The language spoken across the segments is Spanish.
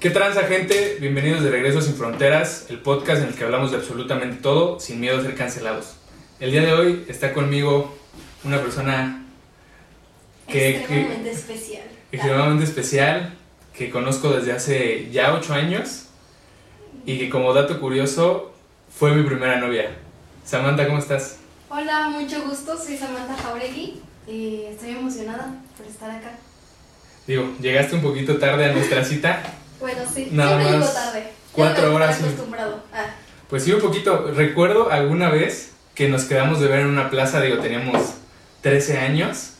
¿Qué transa, gente? Bienvenidos de regreso a Sin Fronteras, el podcast en el que hablamos de absolutamente todo sin miedo a ser cancelados. El día de hoy está conmigo una persona que, extremadamente que- especial. extremadamente especial, que conozco desde hace ya ocho años y que como dato curioso fue mi primera novia. Samantha, ¿cómo estás? Hola, mucho gusto, soy Samantha Jauregui y estoy emocionada por estar acá. Digo, llegaste un poquito tarde a nuestra cita. Bueno, sí, Nada siempre más llego tarde. cuatro horas estoy y- acostumbrado. Ah, Pues sí, un poquito. Recuerdo alguna vez que nos quedamos de ver en una plaza, digo, teníamos 13 años.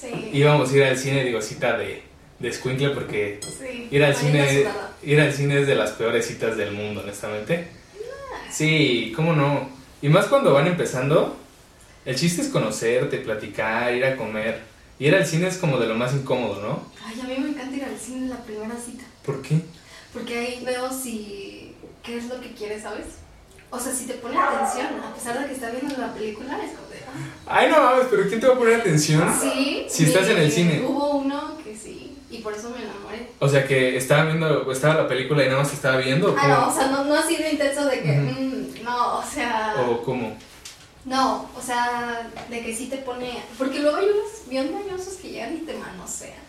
sí. Íbamos a ir al cine, digo, cita de, de escuincle porque sí. ir al cine ir al cine es de las peores citas del mundo, honestamente. Sí, cómo no. Y más cuando van empezando, el chiste es conocerte, platicar, ir a comer. Ir al cine es como de lo más incómodo, ¿no? Ay, a mí me encanta ir al cine en la primera cita. ¿Por qué? Porque ahí veo si. ¿Qué es lo que quieres, sabes? O sea, si te pone atención, a pesar de que está viendo la película, es como de. ah, Ay, no mames, pero ¿quién te va a poner atención? Sí. Si estás en el cine. Hubo uno que sí, y por eso me enamoré. O sea, que estaba viendo, estaba la película y nada más estaba viendo. ¿o Ah, no, o sea, no, no ha sido intenso de que. Mm, no, o sea. ¿O cómo? No, o sea, de que sí te pone. Porque luego hay unos bien mañosos que llegan y te manosean.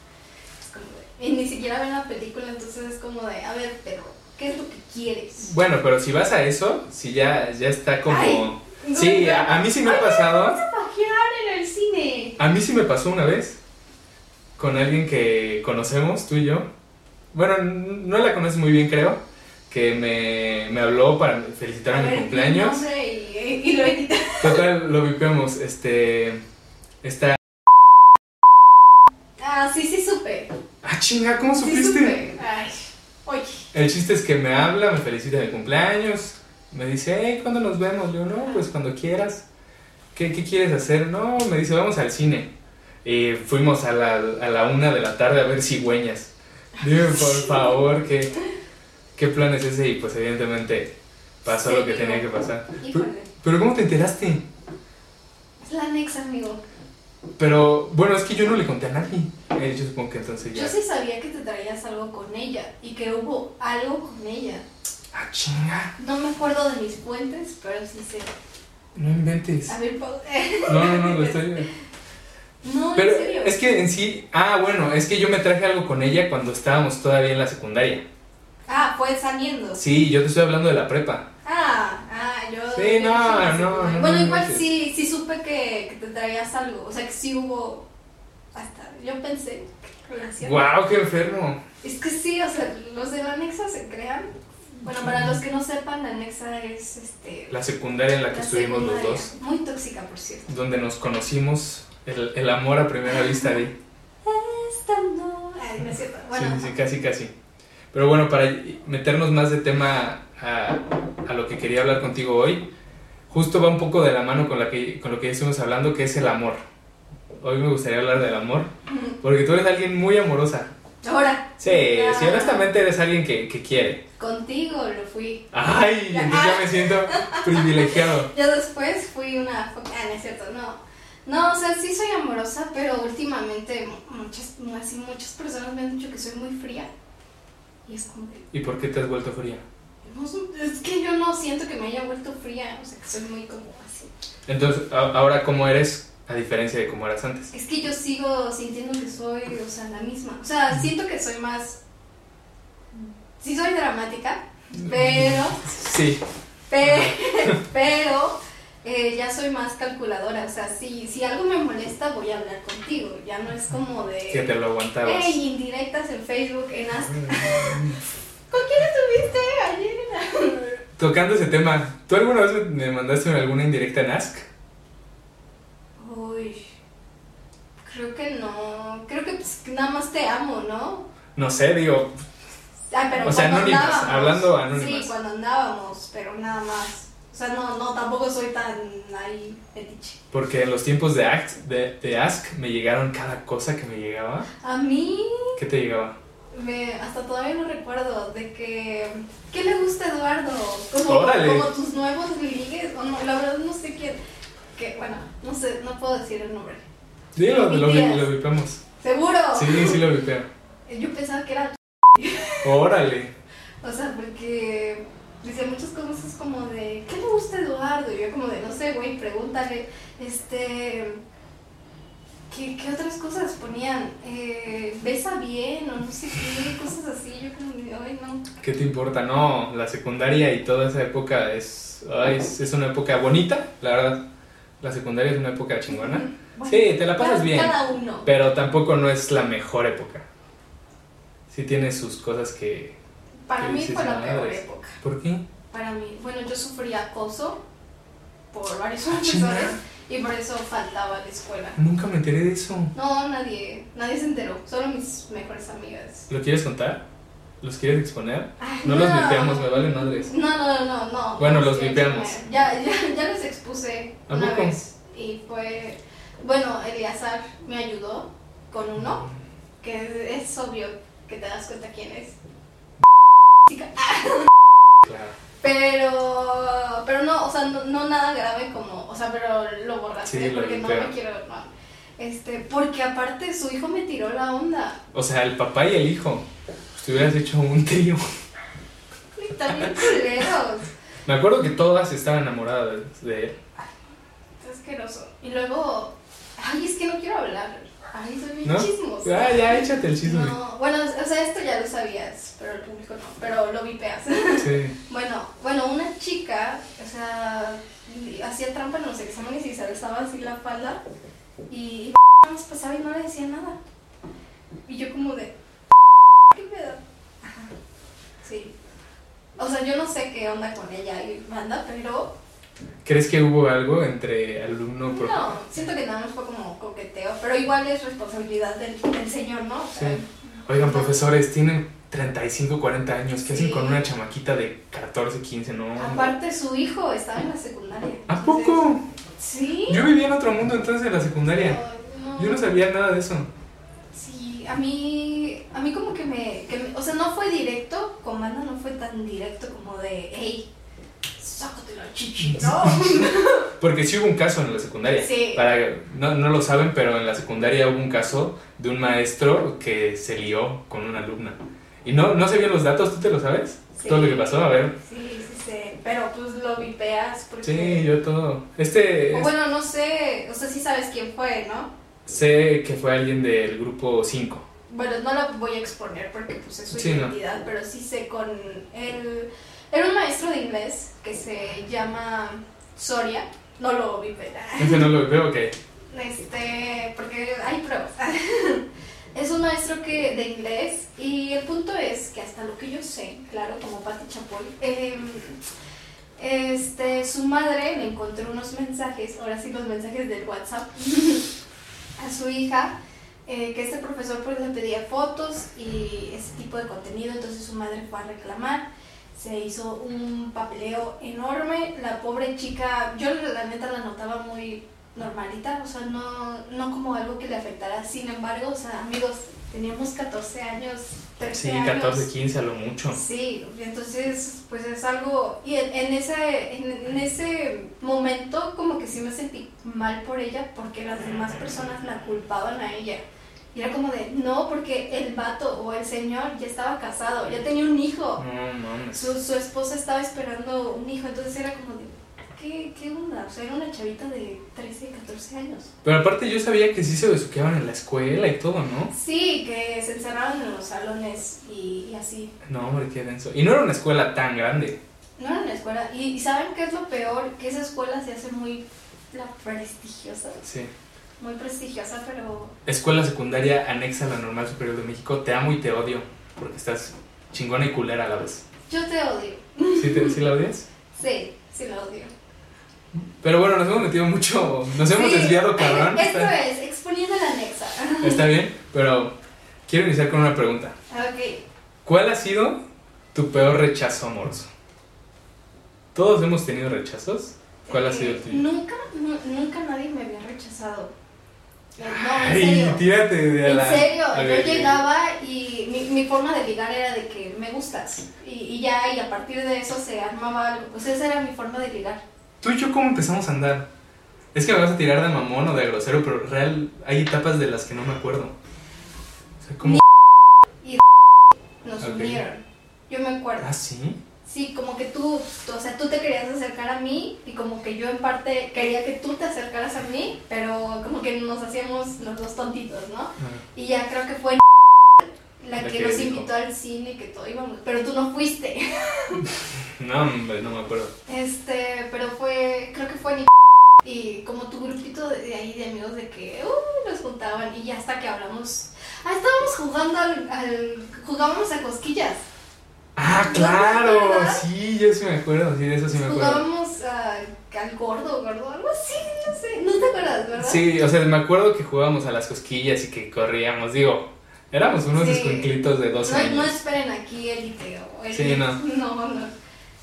Y ni siquiera ven la película, entonces es como de, a ver, pero, ¿qué es lo que quieres? Bueno, pero si vas a eso, si ya, ya está como... Ay, no, sí, no. a, a mí sí me ha pasado. Vamos a pajear en el cine. A mí sí me pasó una vez con alguien que conocemos, tú y yo. Bueno, no la conoces muy bien, creo. Que me, me habló para felicitarme A mi ver, cumpleaños. No sé, y, y lo edité. Total, lo vipeamos. Este. Esta. Ah, sí, sí supe. Ah, chinga, ¿cómo supiste? Ay, oye. El chiste es que me habla, me felicita mi cumpleaños. Me dice, hey, ¿cuándo nos vemos? Yo, no, pues cuando quieras. ¿Qué, qué quieres hacer? No, me dice, vamos al cine. Y fuimos a la, a la una de la tarde a ver cigüeñas. Dime, por favor, ¿qué, ¿qué plan es ese? Y pues evidentemente pasó Sí, lo que tenía que pasar. Pero, Híjole. pero ¿cómo te enteraste? Es la anexa, amigo. Pero bueno, es que yo no le conté a nadie. Eh, yo supongo que entonces ya... Yo sí sabía que te traías algo con ella y que hubo algo con ella. Ah, chinga. No me acuerdo de mis fuentes, pero sí sé. No inventes. A ver, No, no, no, lo estoy... No, Pero en serio. es que en sí, ah, bueno, es que yo me traje algo con ella cuando estábamos todavía en la secundaria. Ah, fue saliendo. Sí, yo te estoy hablando de la prepa. Sí, no, no, no, Bueno, no igual sí, sí supe que, que te traías algo. O sea, que sí hubo. Hasta. Yo pensé. ¡Guau, qué enfermo! Es que sí, o sea, los de la anexa se crean. Bueno, para los que no sepan, la anexa es este. La secundaria en la que la estuvimos los dos, Muy tóxica, por cierto. donde nos conocimos, el, el amor a primera vista de... Estando. Ay, no es cierto. Bueno, Sí, sí, casi, casi. Pero bueno, para meternos más de tema a, a lo que quería hablar contigo hoy, justo va un poco de la mano con, la que, con lo que ya estuvimos hablando, que es el amor. Hoy me gustaría hablar del amor, porque tú eres alguien muy amorosa. ahora. Sí, Ah. sí, honestamente eres alguien que, que quiere. Contigo lo fui. Ay, entonces ya me siento privilegiado. Ya después fui una. Ah, no es cierto, no. No, o sea, sí soy amorosa, pero últimamente muchas, así, muchas personas me han dicho que soy muy fría. Y es como de, ¿Y por qué te has vuelto fría? No es que yo no siento que me haya vuelto fría, o sea, que soy muy como así. Entonces, ahora, ¿cómo eres a diferencia de cómo eras antes? Es que yo sigo sintiendo que soy, o sea, la misma. O sea, siento que soy más. Sí, soy dramática, pero. Sí. Pero, pero eh, ya soy más calculadora. O sea, si, si algo me molesta, voy a hablar contigo. Ya no es como Que de. te lo aguantabas. Hey, indirectas en Facebook, en Ask. ¿Con quién estuviste ayer? Tocando ese tema, ¿tú alguna vez me mandaste alguna indirecta en Ask? Uy. Creo que no. Creo que pues, nada más te amo, ¿no? No sé, digo, Ah, pero O sea, anónimas, hablando anónimas. Sí, cuando andábamos, pero nada más. O sea, no, no, tampoco soy tan ahí fetiche. porque en los tiempos de, Ask, de, de Ask me llegaron cada cosa que me llegaba. A mí, ¿Qué te llegaba? Me, hasta todavía no recuerdo de que. ¿Qué le gusta a Eduardo? Como, como tus nuevos ligues, o no, la verdad no sé quién. Que, bueno, no sé, no puedo decir el nombre. Dilo, lo, lo vipamos. ¿Seguro? Sí, sí lo vipeo. Yo pensaba que era. Órale. O sea, porque dice muchas cosas como de, ¿qué le gusta a Eduardo? Y yo como de, no sé, güey, pregúntale, este, ¿qué, qué otras cosas ponían? Eh, ¿Besa bien o no sé qué? Cosas así, yo como ay, no. ¿Qué te importa? No, la secundaria y toda esa época es, ay, es, es una época bonita, la verdad. La secundaria es una época chingona. Bueno, Sí, te la pasas cada- bien. Cada uno. Pero tampoco no es la mejor época. Sí tiene sus cosas que... Para ¿qué mí fue la peor época. ¿Por qué? Para mí, bueno, yo sufrí acoso por varios Ah, profesores chinga. Y por eso faltaba a la escuela. Nunca me enteré de eso. No, nadie, nadie se enteró, solo mis mejores amigas. ¿Lo quieres contar? ¿Los quieres exponer? Ay, No los vipeamos, me valen madres. No, no, no, no. Bueno, no los vipeamos. Ya, ya, ya los expuse ¿A una poco? vez y fue, bueno, Eliazar me ayudó con uno, que es, es obvio que te das cuenta quién es. Claro. Pero, pero no, o sea, no, no nada grave como, o sea, pero lo borraste Sí, lo porque no me quiero, no. Este, porque aparte su hijo me tiró la onda. O sea, el papá y el hijo. Pues te hubieras hecho un trío. Y también culeros. Me acuerdo que todas estaban enamoradas de él. Es asqueroso. Y luego, ay, es que no quiero hablar. Ay, soy bien ¿No? Ah, ya, échate el chisme. No, bueno, o sea, esto ya lo sabías, pero el público no, pero lo vipeas. Sí. Bueno, bueno, una chica, o sea, hacía trampa en los exámenes y se alzaba así la falda y nada más pasaba y no le decía nada. Y yo como de, ¿qué pedo? Sí. O sea, yo no sé qué onda con ella y banda, pero ¿Crees que hubo algo entre alumno y no, siento que nada más fue como coqueteo, pero igual es responsabilidad del, del señor, ¿no? O sea, Sí. Oigan, profesores, tienen 35, 40 años. ¿Qué hacen Sí. con una chamaquita de 14, 15? No. Aparte, su hijo estaba en la secundaria. ¿A entonces- poco? Sí. Yo vivía en otro mundo entonces en la secundaria. Ay, Yo no sabía nada de eso. Sí, a mí, a mí como que me, que me- o sea, no fue directo, con banda no fue tan directo como de, hey, sácate la chichi, no. Porque sí hubo un caso en la secundaria. Sí. Para, no, no lo saben, pero en la secundaria hubo un caso de un maestro que se lió con una alumna. Y no, no sabían los datos, ¿tú te lo sabes? Sí. Todo lo que pasó, a ver. Sí, sí, sí, pero pues lo vipeas porque... Sí, yo todo. Este, O bueno, no sé, o sea, sí sabes quién fue, ¿no? sé que fue alguien del grupo 5. Bueno, no lo voy a exponer porque pues es su Sí, no. identidad, pero sí sé con él. Era un maestro de inglés que se llama Soria, no lo vipea. Ese no lo veo, ok. Este, porque hay pruebas. es un maestro que de inglés y el punto es que hasta lo que yo sé, claro, como Patti Chapoy, eh, este, su madre le encontró unos mensajes, ahora sí los mensajes del WhatsApp, a su hija, eh, que este profesor pues le pedía fotos y ese tipo de contenido, entonces su madre fue a reclamar. Se hizo un papeleo enorme. La pobre chica, yo la neta la notaba muy normalita, o sea, no, no como algo que le afectara. Sin embargo, o sea, amigos, teníamos 14 años, 13 Sí, años. 14, 15 a lo mucho. Sí, entonces pues es algo y en, en ese en, en ese momento como que sí me sentí mal por ella porque las demás personas la culpaban a ella. Y era como de, no, porque el vato o el señor ya estaba casado, ya tenía un hijo. No. Su, su esposa estaba esperando un hijo, entonces era como de, ¿qué, qué onda? O sea, era una chavita de 13, 14 años. Pero aparte yo sabía que sí se besuqueaban en la escuela y todo, ¿no? Sí, que se encerraron en los salones y, y así. No, hombre, qué denso. Y no era una escuela tan grande. No era una escuela. Y, y ¿saben qué es lo peor? Que esa escuela se hace muy la prestigiosa. Sí. Muy prestigiosa, pero... Escuela secundaria anexa a la Normal Superior de México. Te amo y te odio. Porque estás chingona y culera a la vez. Yo te odio. ¿Sí, te, ¿sí la odias? Sí, sí la odio. Pero bueno, nos hemos metido mucho. Nos hemos Sí, desviado, cabrón. Esto Está, es, exponiendo la anexa. está bien, pero quiero iniciar con una pregunta. Ok. ¿Cuál ha sido tu peor rechazo amoroso? Todos hemos tenido rechazos. ¿Cuál ha sido el tuyo? Nunca, nu- nunca nadie me había rechazado. Eh, No, en serio. tírate de En la. serio, a yo ver, llegaba y mi, mi forma de ligar era de que me gustas. Y, y ya, y a partir de eso se armaba algo. Pues esa era mi forma de ligar. Tú y yo, ¿cómo empezamos a andar? Es que me vas a tirar de mamón o de grosero, pero real hay etapas de las que no me acuerdo. O sea, ¿cómo? No nos Ok. unieron. Yo me acuerdo. ¿Ah, sí? Sí, como que tú, o sea, tú te querías acercar a mí y como que yo en parte quería que tú te acercaras a mí, pero como que nos hacíamos los dos tontitos, ¿no? Y ya creo que fue la La que nos invitó al cine y que todo íbamos, pero tú no fuiste. No, hombre, no me acuerdo. Este, pero fue, creo que fue ni y como tu grupito de, de ahí de amigos de que uh, nos juntaban y ya hasta que hablamos, ah, estábamos jugando al, al jugábamos a cosquillas, Ah, ¿No te claro, sí, yo sí me acuerdo, sí, de eso sí me acuerdo. jugábamos a- al gordo, gordo, algo así, no sé, no te acuerdas, ¿verdad? Sí, o sea, me acuerdo que jugábamos a las cosquillas y que corríamos, digo, éramos unos Sí. escuinclitos de 12 No, años. no esperen aquí élite o el- Sí, no. no, no.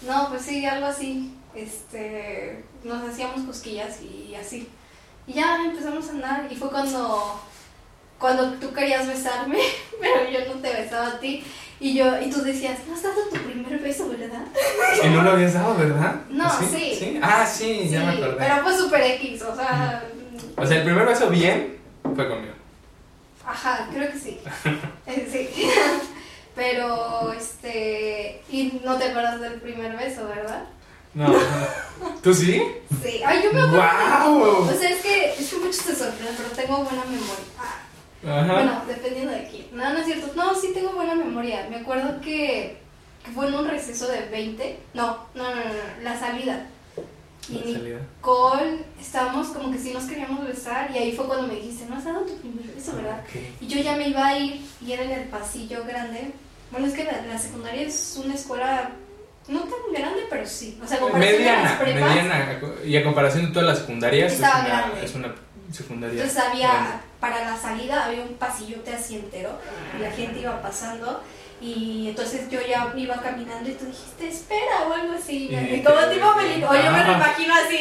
No, pues sí, algo así. Este, nos hacíamos cosquillas y así. Y ya empezamos a andar y fue cuando cuando tú querías besarme, pero yo no te besaba a ti y yo y tú decías, "No has dado tu primer beso, ¿verdad?" Y no lo habías dado, ¿verdad? No, ¿Ah, sí. Ah, sí, ya me acordé. pero fue super X, o sea, O sea, el primer beso bien fue conmigo. Ajá, creo que sí. Eh, sí. Pero, este. Y no te acuerdas del primer beso, ¿verdad? No, no. ¿Tú sí? Sí. Ay, yo me acuerdo. ¡Guau! O sea, es que, es que muchos se sorprenden, pero tengo buena memoria. Ah, Ajá. Bueno, dependiendo de quién. No, no es cierto. No, sí tengo buena memoria. Me acuerdo que, que fue en un receso de 20. No, no, no, no, no, la salida. Y La salida. Nicole, estábamos como que sí nos queríamos besar. Y ahí fue cuando me dijiste, no has dado tu primer beso, ¿verdad? Ok. Y yo ya me iba a ir y era en el pasillo grande. Bueno, es que la, la secundaria es una escuela no tan grande, pero sí. O sea, comparación de las Mediana, prepas, mediana. Y a comparación de todas las secundarias, es Estaba una, grande. es una secundaria. Entonces había, grande. para la salida había un pasillote así entero y la gente iba pasando. Y entonces yo ya iba caminando y tú dijiste, espera o algo así. Y como tipo película. O yo me lo imagino así.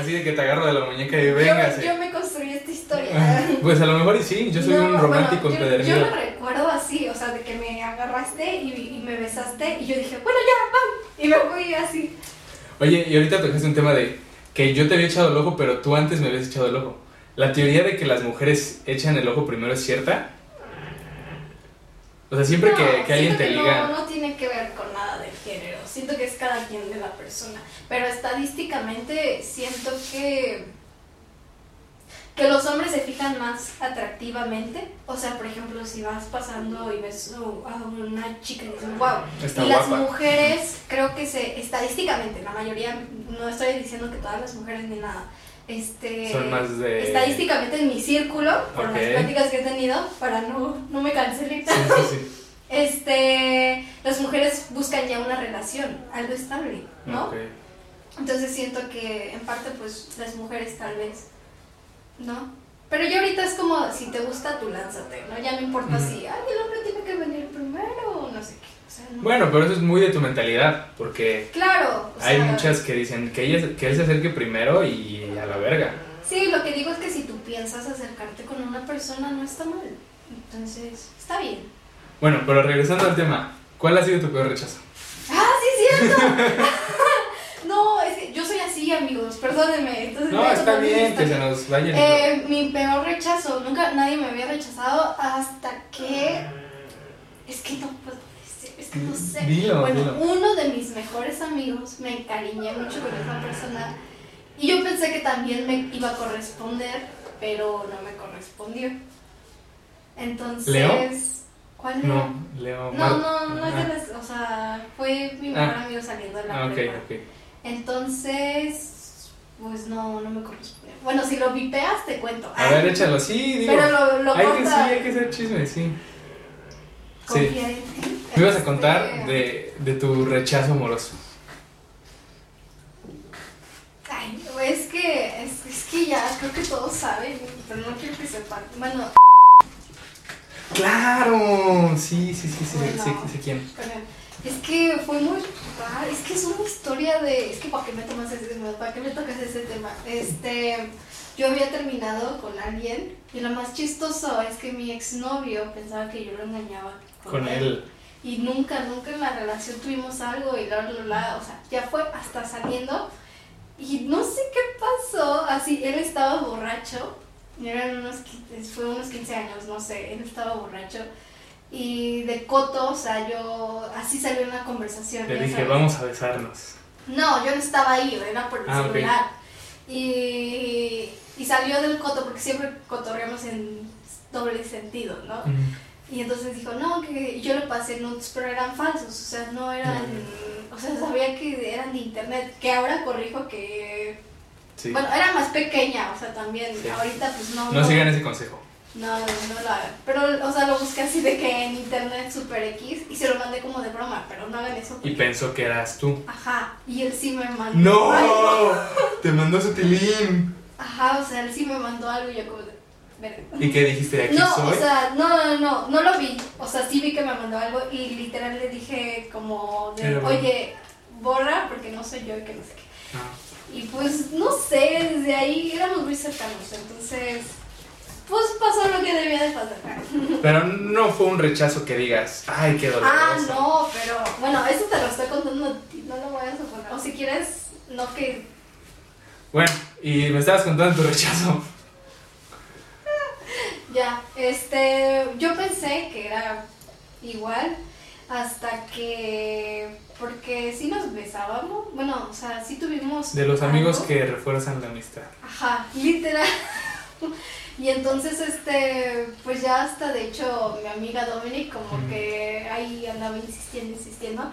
Así de que te agarro de la muñeca y venga. yo, yo me construí esta historia. Pues a lo mejor y sí, yo soy No, un romántico bueno, yo, empedernido. yo lo recuerdo así, o sea, de que me agarraste y, y me besaste y yo dije, bueno, ya, vamos. Y me fui así. Oye, y ahorita tocaste un tema de que yo te había echado el ojo, pero tú antes me habías echado el ojo. ¿La teoría de que las mujeres echan el ojo primero es cierta? O sea, siempre No, que, que alguien te que liga... No, no tiene que ver con nada del género. Siento que es cada quien de la persona. Pero estadísticamente siento que. que los hombres se fijan más atractivamente. O sea, por ejemplo, si vas pasando y ves a una chica y dices, wow. Está y las guapa. mujeres, creo que se. estadísticamente, la mayoría, no estoy diciendo que todas las mujeres ni nada. Este, Son más de... Estadísticamente en mi círculo, por las pláticas que he tenido, para no, no me cancelen Sí, sí, sí. este, las mujeres buscan ya una relación, algo estable, ¿no? Entonces siento que en parte pues las mujeres tal vez, ¿no? Pero yo ahorita es como, si te gusta, tú lánzate, ¿no? Ya no importa si, ay, el hombre tiene que venir primero o no sé qué. Bueno, pero eso es muy de tu mentalidad, porque Claro. o hay sea, muchas que dicen que, ella, que él se acerque primero y a la verga. Sí, lo que digo es que si tú piensas acercarte con una persona no está mal. Entonces, está bien. Bueno, pero regresando al tema, ¿cuál ha sido tu peor rechazo? ¡Ah, sí, es cierto! no, es que yo soy así, amigos, perdónenme. Entonces, No, está mi bien, que se nos vaya. Eh, mi peor rechazo, nunca nadie me había rechazado hasta que. Es que no puedo decir, es que no sé. Dilo, bueno, dilo. uno de mis mejores amigos me encariñé mucho con esa persona y yo pensé que también me iba a corresponder, pero no me correspondió. Entonces. ¿Leo? ¿Cuál era? No, Leo. No, no, no es de Ah, las. O sea, fue mi mejor Ah. amigo saliendo de la Ah, ok, prepa. ok. Entonces, pues no, no me corresponde. Bueno, si lo vipeas, te cuento. A ver, échalo, sí, digo. Pero lo, lo hay que sí, hay que hacer chisme, sí. Sí. Confía en ti. Me ibas a contar de, de tu rechazo amoroso. Ay, es que, es, es que ya creo que todos saben, pero no quiero que sepan. Bueno, ¡Claro! Sí, sí, sí, sí, Bueno. sí, sí, sé quién. es que fue muy. ah, es que es una historia de. Es que ¿para qué me tomas ese tema? ¿Para qué me tocas ese tema? Este. Yo había terminado con alguien y lo más chistoso es que mi exnovio pensaba que yo lo engañaba Con él. Y nunca, nunca en la relación tuvimos algo y la, la, la, o sea, ya fue hasta saliendo y no sé qué pasó, así, él estaba borracho, eran unos, fue unos 15 años, no sé, él estaba borracho Y de coto, o sea, yo así salió una conversación. Le dije, sabes. vamos a besarnos. No, yo no estaba ahí, era por el Ah, ok. celular. Y, y salió del coto, porque siempre cotorreamos en doble sentido, ¿no? Y entonces dijo, no, que yo le pasé nudes, pero eran falsos, o sea, no eran, o sea, sabía que eran de internet, que ahora corrijo que, Sí. bueno, era más pequeña, o sea, también, Sí. ahorita pues no, no sigan ese consejo. No, no lo hagan. Pero, o sea, lo busqué así de que en internet super X y se lo mandé como de broma, pero no hagan eso. Y pensó que eras tú. Ajá, y él sí me mandó. algo. Te mandó su tilín. Ajá, o sea, él sí me mandó algo y yo como de. ¿Y qué dijiste? ¿De aquí No, soy? o sea, no, no, no, no lo vi. O sea, sí vi que me mandó algo y literal le dije como de, oye, borra porque no soy yo y que no sé qué. Ah. Y pues, no sé, desde ahí éramos muy cercanos, entonces, pues pasó lo que debía de pasar. Pero no fue un rechazo que digas, ay, qué doloroso. Ah, no, pero bueno, eso te lo estoy contando a ti, no lo vayas a poner. O si quieres, no que... Bueno, y me estabas contando tu rechazo. Ya, este, yo pensé que era igual hasta que, porque sí nos besábamos, bueno, o sea, sí tuvimos... De los amigos que refuerzan la amistad. Ajá, literal. Y entonces, este, pues ya hasta de hecho mi amiga Dominic como que ahí andaba insistiendo, insistiendo,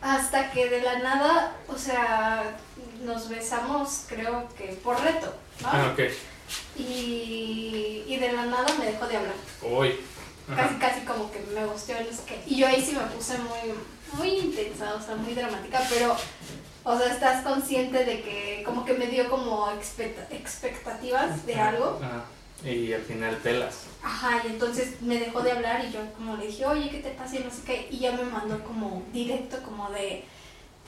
hasta que de la nada, o sea, nos besamos creo que por reto, ¿no? Ah, ok. Y, y de la nada me dejó de hablar. Uy. Casi, casi como que me gusteó, no sé qué. Y yo ahí sí me puse muy, muy intensa, o sea, muy dramática, pero, o sea, estás consciente de que como que me dio como expecta- expectativas de algo. Ah, y al final pelas. Ajá, y entonces me dejó de hablar y yo como le dije, oye, ¿qué te pasa? Y no sé qué. Y ya me mandó como directo, como de,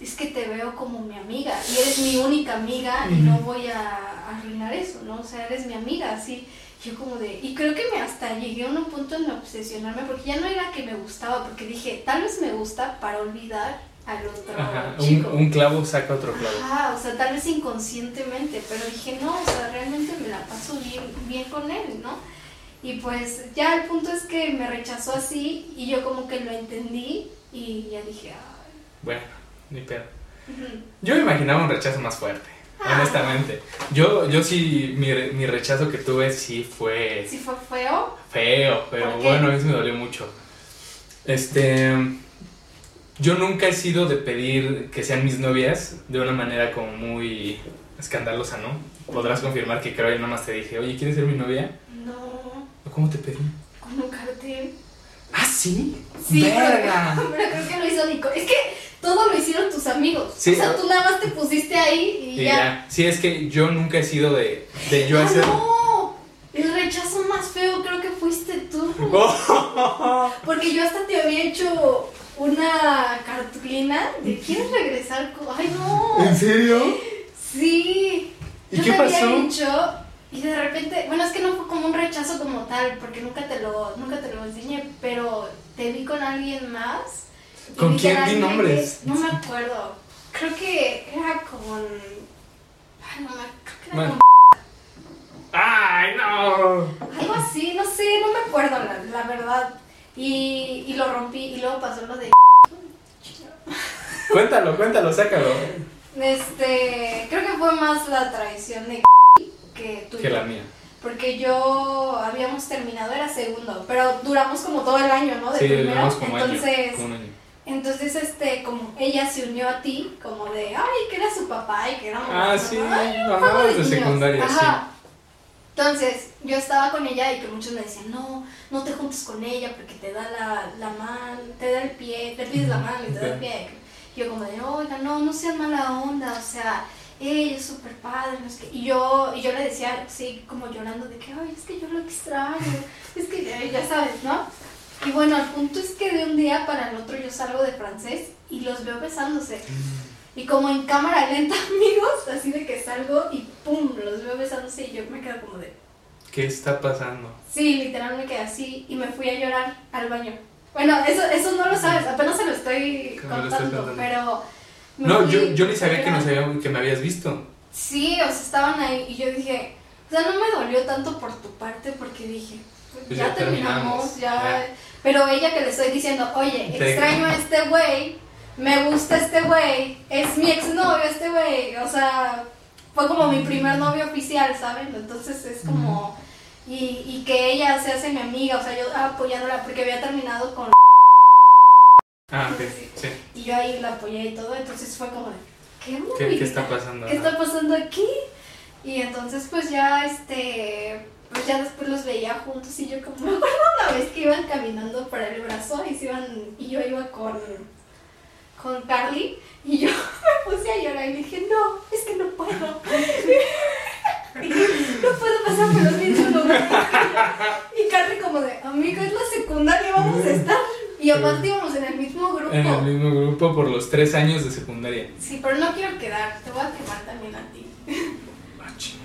es que te veo como mi amiga y eres mi única amiga y no voy a arruinar eso, ¿no? O sea, eres mi amiga, así. Yo como de, y creo que me hasta llegué a un punto en obsesionarme, porque ya no era que me gustaba, porque dije, tal vez me gusta para olvidar al otro Ajá. Un, chico. un clavo saca otro clavo. Ajá, o sea, tal vez inconscientemente, pero dije, no, o sea, realmente me la paso bien, bien con él, ¿no? Y pues ya el punto es que me rechazó así y yo como que lo entendí y ya dije, ay. Bueno, ni pedo. ujú. Yo me imaginaba un rechazo más fuerte, Ah. honestamente. Yo, yo sí, mi, mi rechazo que tuve sí fue Si fue feo, feo, pero bueno, eso me dolió mucho. Este, yo nunca he sido de pedir que sean mis novias de una manera como muy escandalosa, ¿no? Podrás confirmar que creo que nada más te dije, oye, ¿quieres ser mi novia? no, ¿O ¿Cómo te pedí? con un cartel. ¿Ah, sí? Sí, pero, ¡Verga! pero creo que lo hizo Nico. Es que todo lo hicieron tus amigos. Sí. O sea, tú nada más te pusiste ahí y, Y ya. ya. Sí, es que yo nunca he sido de, de yo ¡Ah, hacer... no! El rechazo más feo creo que fuiste tú. Oh. Porque yo hasta te había hecho una cartulina de ¿quieres regresar? con-?" Ay, no. ¿En serio? Sí. ¿Y yo qué te pasó? había dicho y de repente, bueno, es que no fue como un rechazo como tal, porque nunca te lo, nunca te lo enseñé, pero te vi con alguien más. ¿Con quién? alguien nombres. que- no me acuerdo. Creo que era con. Ay, no me creo que era con ¡Ay, no! Algo así, no sé, no me acuerdo la, la verdad. Y, y lo rompí y luego pasó lo de... Cuéntalo, cuéntalo, sácalo. Este, creo que fue más la traición de que. Que la mía. Porque yo habíamos terminado, era segundo, pero duramos como todo el año, ¿no? De Sí, primero. duramos como entonces, año. Como un año. entonces, este, como ella se unió a ti, como de, ay, que era su papá y que éramos. Ah, ¿no? sí, mamá de niños. secundaria, Ajá. Entonces, yo estaba con ella y que muchos me decían, no, no te juntes con ella porque te da la, la mano, te da el pie, te pides la mano y te da el pie. Yo como de, oiga, no, no sean mala onda, o sea, ella es súper padre, no sé qué. Y yo, y yo le decía, sí, como llorando de que, ay, es que yo lo extraño, es que ya, ya sabes, ¿no? Y bueno, el punto es que de un día para el otro yo salgo de francés y los veo besándose. Y como en cámara lenta, amigos, así de que salgo y pum, los veo besándose y yo me quedo como de, ¿Qué está pasando? sí, literal me quedé así y me fui a llorar al baño. Bueno, eso, eso no lo sabes, apenas se lo estoy lo contando, pero... No, yo, yo ni sabía que, que me habías visto. Sí, o sea, estaban ahí y yo dije, o sea, no me dolió tanto por tu parte porque dije, Pues ya, ya terminamos, terminamos, ya, ya. Pero ella que le estoy diciendo, oye, Te- extraño a este güey, me gusta este güey, es mi exnovio este güey, o sea, fue como mi primer novio oficial, ¿saben? Entonces es como... Y, y que ella se hace mi amiga, o sea, yo apoyándola porque había terminado con... Ah, ok, sí. Y yo ahí la apoyé y todo, entonces fue como ¿qué, ¿Qué, qué está pasando? ¿Qué está pasando aquí? Y entonces pues ya este pues ya después los veía juntos y yo como me acuerdo una vez que iban caminando para el brazo y se iban y yo iba con con Carly y yo me puse a llorar y dije no es que no puedo no puedo pasar por los mismos lugares y Carly como de amiga es la secundaria vamos a estar y aparte íbamos en el mismo grupo. En el mismo grupo por los tres años de secundaria. sí pero no quiero quedar te voy a quemar también a ti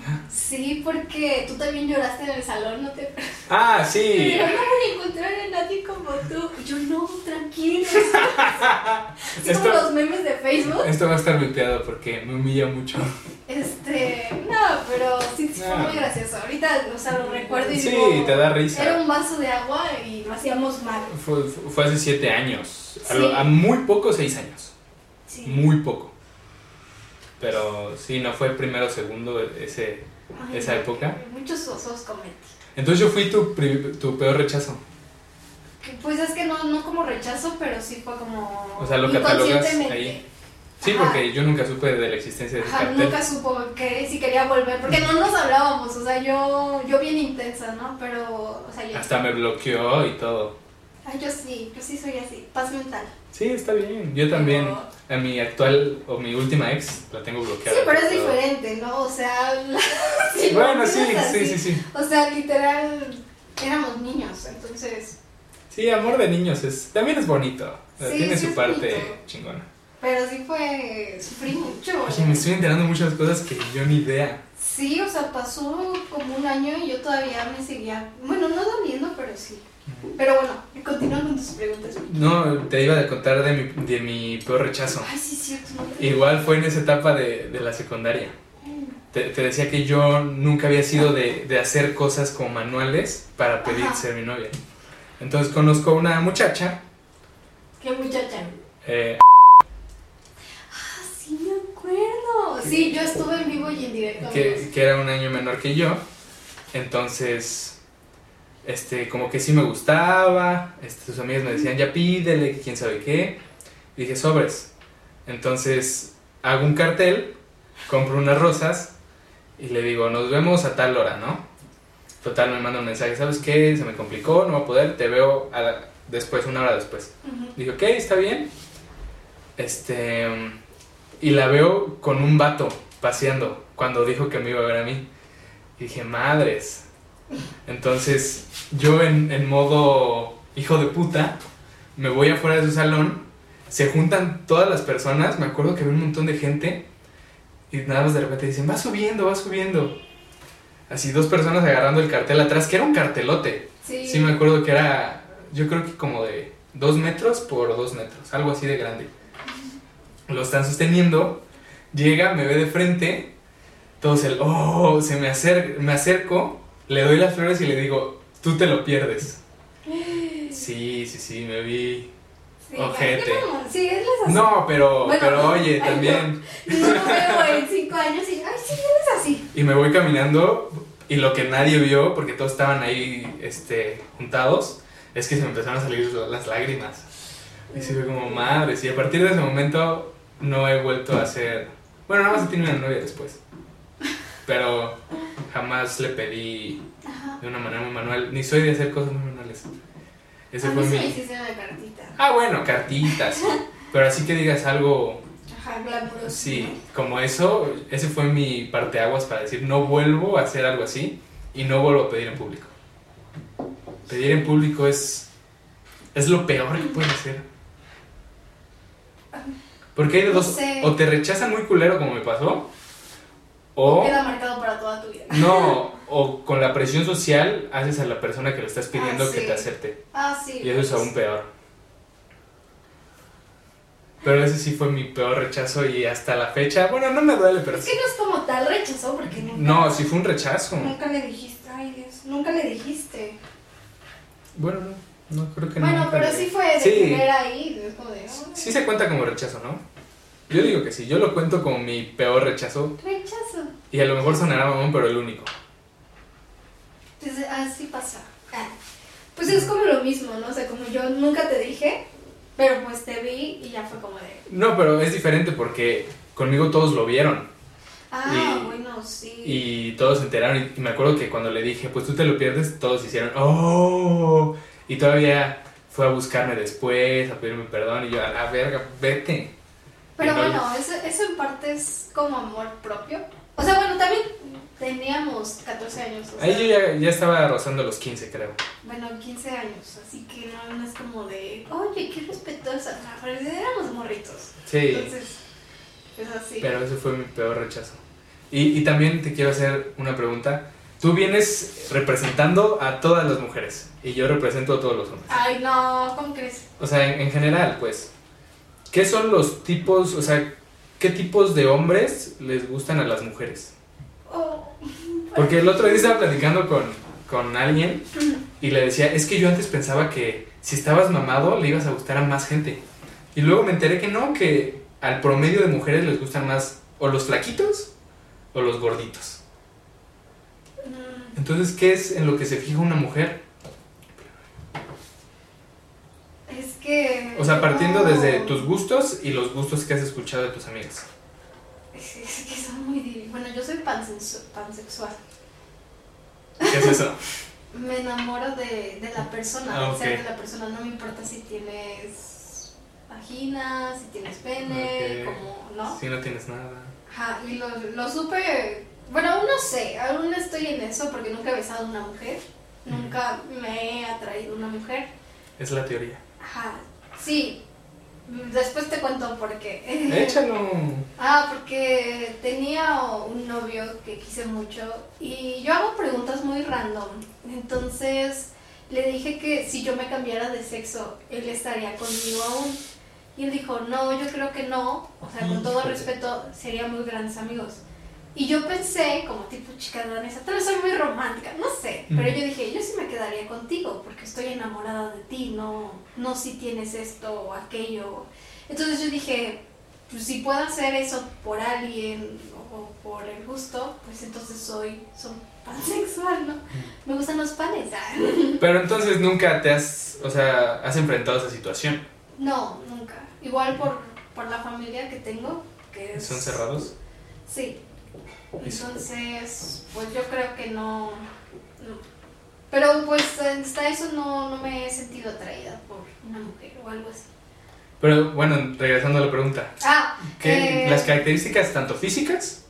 Ah. Sí, porque tú también lloraste en el salón, ¿no te Ah, sí. Pero no voy a encontrar a nadie como tú. Yo no, tranquilo. Así Esto- como los memes de Facebook. Esto va a estar vipeado porque me humilla mucho. Este, no, pero sí, sí fue No. muy gracioso. Ahorita, o sea, lo recuerdo y Sí, digo, te da risa. Era un vaso de agua y lo hacíamos mal. Fue, fue hace siete años. A, Sí. lo- a muy poco, seis años. Sí. Muy poco. Pero sí, no fue primero o segundo ese, Ay, esa época. Muchos osos cometí. Entonces yo fui tu, tu peor rechazo. Pues es que no, no como rechazo, pero sí fue como. O sea, lo catalogas ahí. Sí, Ajá. porque yo nunca supe de la existencia de ese Ajá, cartel. nunca supo que si quería volver, porque no nos hablábamos, o sea, yo, yo bien intensa, ¿no? Pero, o sea, yo, Hasta me bloqueó y todo. Ay, yo sí, yo sí soy así, paz mental. Sí, está bien. Yo también. A mi actual o mi última ex la tengo bloqueada. Sí, pero es diferente, ¿no? O sea, la- si lo Bueno, sí, sí, sí, sí. O sea, literal, éramos niños, entonces, Sí, amor de niños es también es bonito. Sí, Tiene sí su parte bonito. chingona. pero sí fue, sufrí mucho. Oye, me estoy enterando muchas cosas que yo ni idea. Sí, o sea, pasó como un año y yo todavía me seguía, bueno, no doliendo, pero sí. Pero bueno, continúa con tus preguntas. No, te iba a contar de mi, de mi peor rechazo. Ay, sí, cierto. no Igual fue en esa etapa de, de la secundaria. Te, te decía que yo nunca había sido de, de hacer cosas como manuales para pedir Ajá. ser mi novia. Entonces conozco a una muchacha, ¿Qué muchacha? eh, Ah, sí me acuerdo. Sí, yo estuve en vivo y en directo. que era un año menor que yo. Entonces, este, como que sí me gustaba. Este, sus amigas me decían, ya pídele, que quién sabe qué. Y dije, sobres. Entonces, hago un cartel, compro unas rosas y le digo, nos vemos a tal hora, ¿no? Total, me manda un mensaje, ¿sabes qué? Se me complicó, no voy a poder, te veo a la- después, una hora después. Ujú. Dije, ok, está bien. Este. Y la veo con un vato paseando cuando dijo que me iba a ver a mí. Y dije, madres. Entonces, yo en, en modo hijo de puta, me voy afuera de su salón. Se juntan todas las personas. Me acuerdo que había un montón de gente. Y nada más de repente dicen, va subiendo, va subiendo. Así dos personas agarrando el cartel atrás, que era un cartelote. Sí. Sí, me acuerdo que era, yo creo que como de dos metros por dos metros, algo así de grande. Lo están sosteniendo, llega, me ve de frente, todos el, oh, se me, acer me acerco, le doy las flores y le digo, tú te lo pierdes. Sí, sí, sí, me vi. Sí, Ojete. Sí, es así. No, pero, Bueno, pero oye, ay, también. No lo veo en cinco años y, ay, sí, eres así. Y me voy caminando y lo que nadie vio, porque todos estaban ahí este, juntados, es que se me empezaron a salir las lágrimas. Y se ve como madres. Y a partir de ese momento no he vuelto a hacer... Bueno, nada más tenido una novia después. Pero jamás le pedí Ajá. de una manera muy manual. Ni soy de hacer cosas muy manuales. Ese a fue mí sí mi... me hiciste una cartita. Ah, bueno, cartitas. sí. Pero así que digas algo... Ajá, glamuroso. Sí, como eso, ese fue mi parteaguas para decir no vuelvo a hacer algo así y no vuelvo a pedir en público. Pedir en público es es lo peor que puedes hacer. Porque hay de No dos, sé. o te rechazan muy culero como me pasó, o Queda marcado para toda tu vida. no, o con la presión social haces a la persona que lo estás pidiendo Ah, que te acepte. Ah, sí. Y eso es aún peor. Pero ese sí fue mi peor rechazo y hasta la fecha, bueno, no me duele, pero Es que no es como tal rechazo porque nunca. No, sí fue un rechazo. Nunca le dijiste, ay Dios, nunca le dijiste. Bueno, no. No, creo que Bueno, no. pero sí fue de Sí. ahí, de... "Oh, Sí se cuenta como rechazo, ¿no? Yo digo que sí, yo lo cuento como mi peor rechazo Rechazo. y a lo mejor sonará mamón, pero el único. Pues así pasa. Ah. Pues es como lo mismo, ¿no? O sea, como yo nunca te dije, pero pues te vi y ya fue como de... No, pero es diferente porque conmigo todos lo vieron Ah, Y- bueno, sí. y todos se enteraron y me acuerdo que cuando le dije, pues tú te lo pierdes, todos hicieron, ¡oh! Y todavía fue a buscarme después, a pedirme perdón y yo, a la verga, vete. Pero bueno, eso, eso en parte es como amor propio. O sea, bueno, también teníamos 14 años. O sea, Ahí yo ya, ya estaba rozando los 15, creo. Bueno, 15 años, así que no, no es como de, oye, qué respetuosa. No, pero éramos morritos. Sí, Entonces, es así. pero ese fue mi peor rechazo. Y, y también te quiero hacer una pregunta. Tú vienes representando a todas las mujeres y yo represento a todos los hombres. Ay, no, ¿cómo crees? O sea, en, en general, pues, ¿qué son los tipos, o sea, qué tipos de hombres les gustan a las mujeres? Oh, Porque el otro día estaba platicando con, con alguien y le decía, es que yo antes pensaba que si estabas mamado le ibas a gustar a más gente. Y luego me enteré que no, que al promedio de mujeres les gustan más o los flaquitos o los gorditos. mm, Entonces, ¿qué es en lo que se fija una mujer? es que... O sea, partiendo no. desde tus gustos y los gustos que has escuchado de tus amigas. Es, es que son muy... Bueno, yo soy pansexual. ¿Qué es eso? Me enamoro de, de la persona, Ah, o sea, de la persona, no me importa si tienes vagina, si tienes pene, como, ¿no? Si no tienes nada. Ajá, y lo, lo supe, bueno, aún no sé, aún estoy en eso porque nunca he besado a una mujer, nunca me he atraído una mujer. Es la teoría. Ajá, sí, después te cuento por qué. Échalo. Ah, porque tenía un novio que quise mucho y yo hago preguntas muy random. Entonces le dije que si yo me cambiara de sexo, él estaría conmigo aún. Y él dijo, no, yo creo que no. O sea, con todo respeto, serían muy grandes amigos. Y yo pensé, como tipo chica danesa, tal vez soy muy romántica, no sé. Pero yo dije, yo sí me quedaría contigo porque estoy enamorada de ti, no, no si tienes esto o aquello. Entonces yo dije, pues si puedo hacer eso por alguien o por el gusto, pues entonces soy, soy pansexual, ¿no? Me gustan los panes. ah. Pero entonces nunca te has, o sea, has enfrentado esa situación. No, nunca. Igual por, por la familia que tengo, que es... ¿Son cerrados? Sí. Entonces, pues yo creo que no... no. Pero pues hasta eso no, no me he sentido atraída por una mujer o algo así. Pero bueno, regresando a la pregunta. Ah, ¿Qué, eh, las características tanto físicas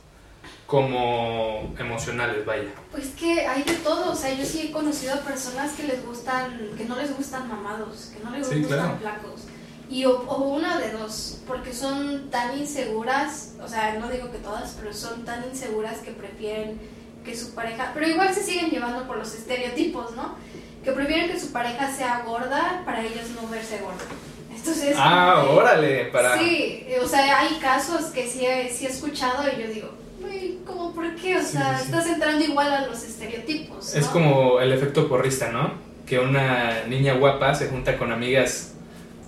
como emocionales, vaya. Pues que hay de todo, o sea, yo sí he conocido a personas que les gustan, que no les gustan mamados, que no les Sí, gustan claro. flacos. Y o, o una de dos, porque son tan inseguras, o sea, no digo que todas, pero son tan inseguras que prefieren que su pareja, pero igual se siguen llevando por los estereotipos, ¿no? Que prefieren que su pareja sea gorda para ellos no verse gorda. Entonces, Ah, órale, para... Sí, o sea, hay casos que sí he, sí he escuchado y yo digo, güey, ¿cómo por qué? O sea, sí, sí. estás entrando igual a los estereotipos. Es ¿no? como el efecto porrista, ¿no? Que una niña guapa se junta con amigas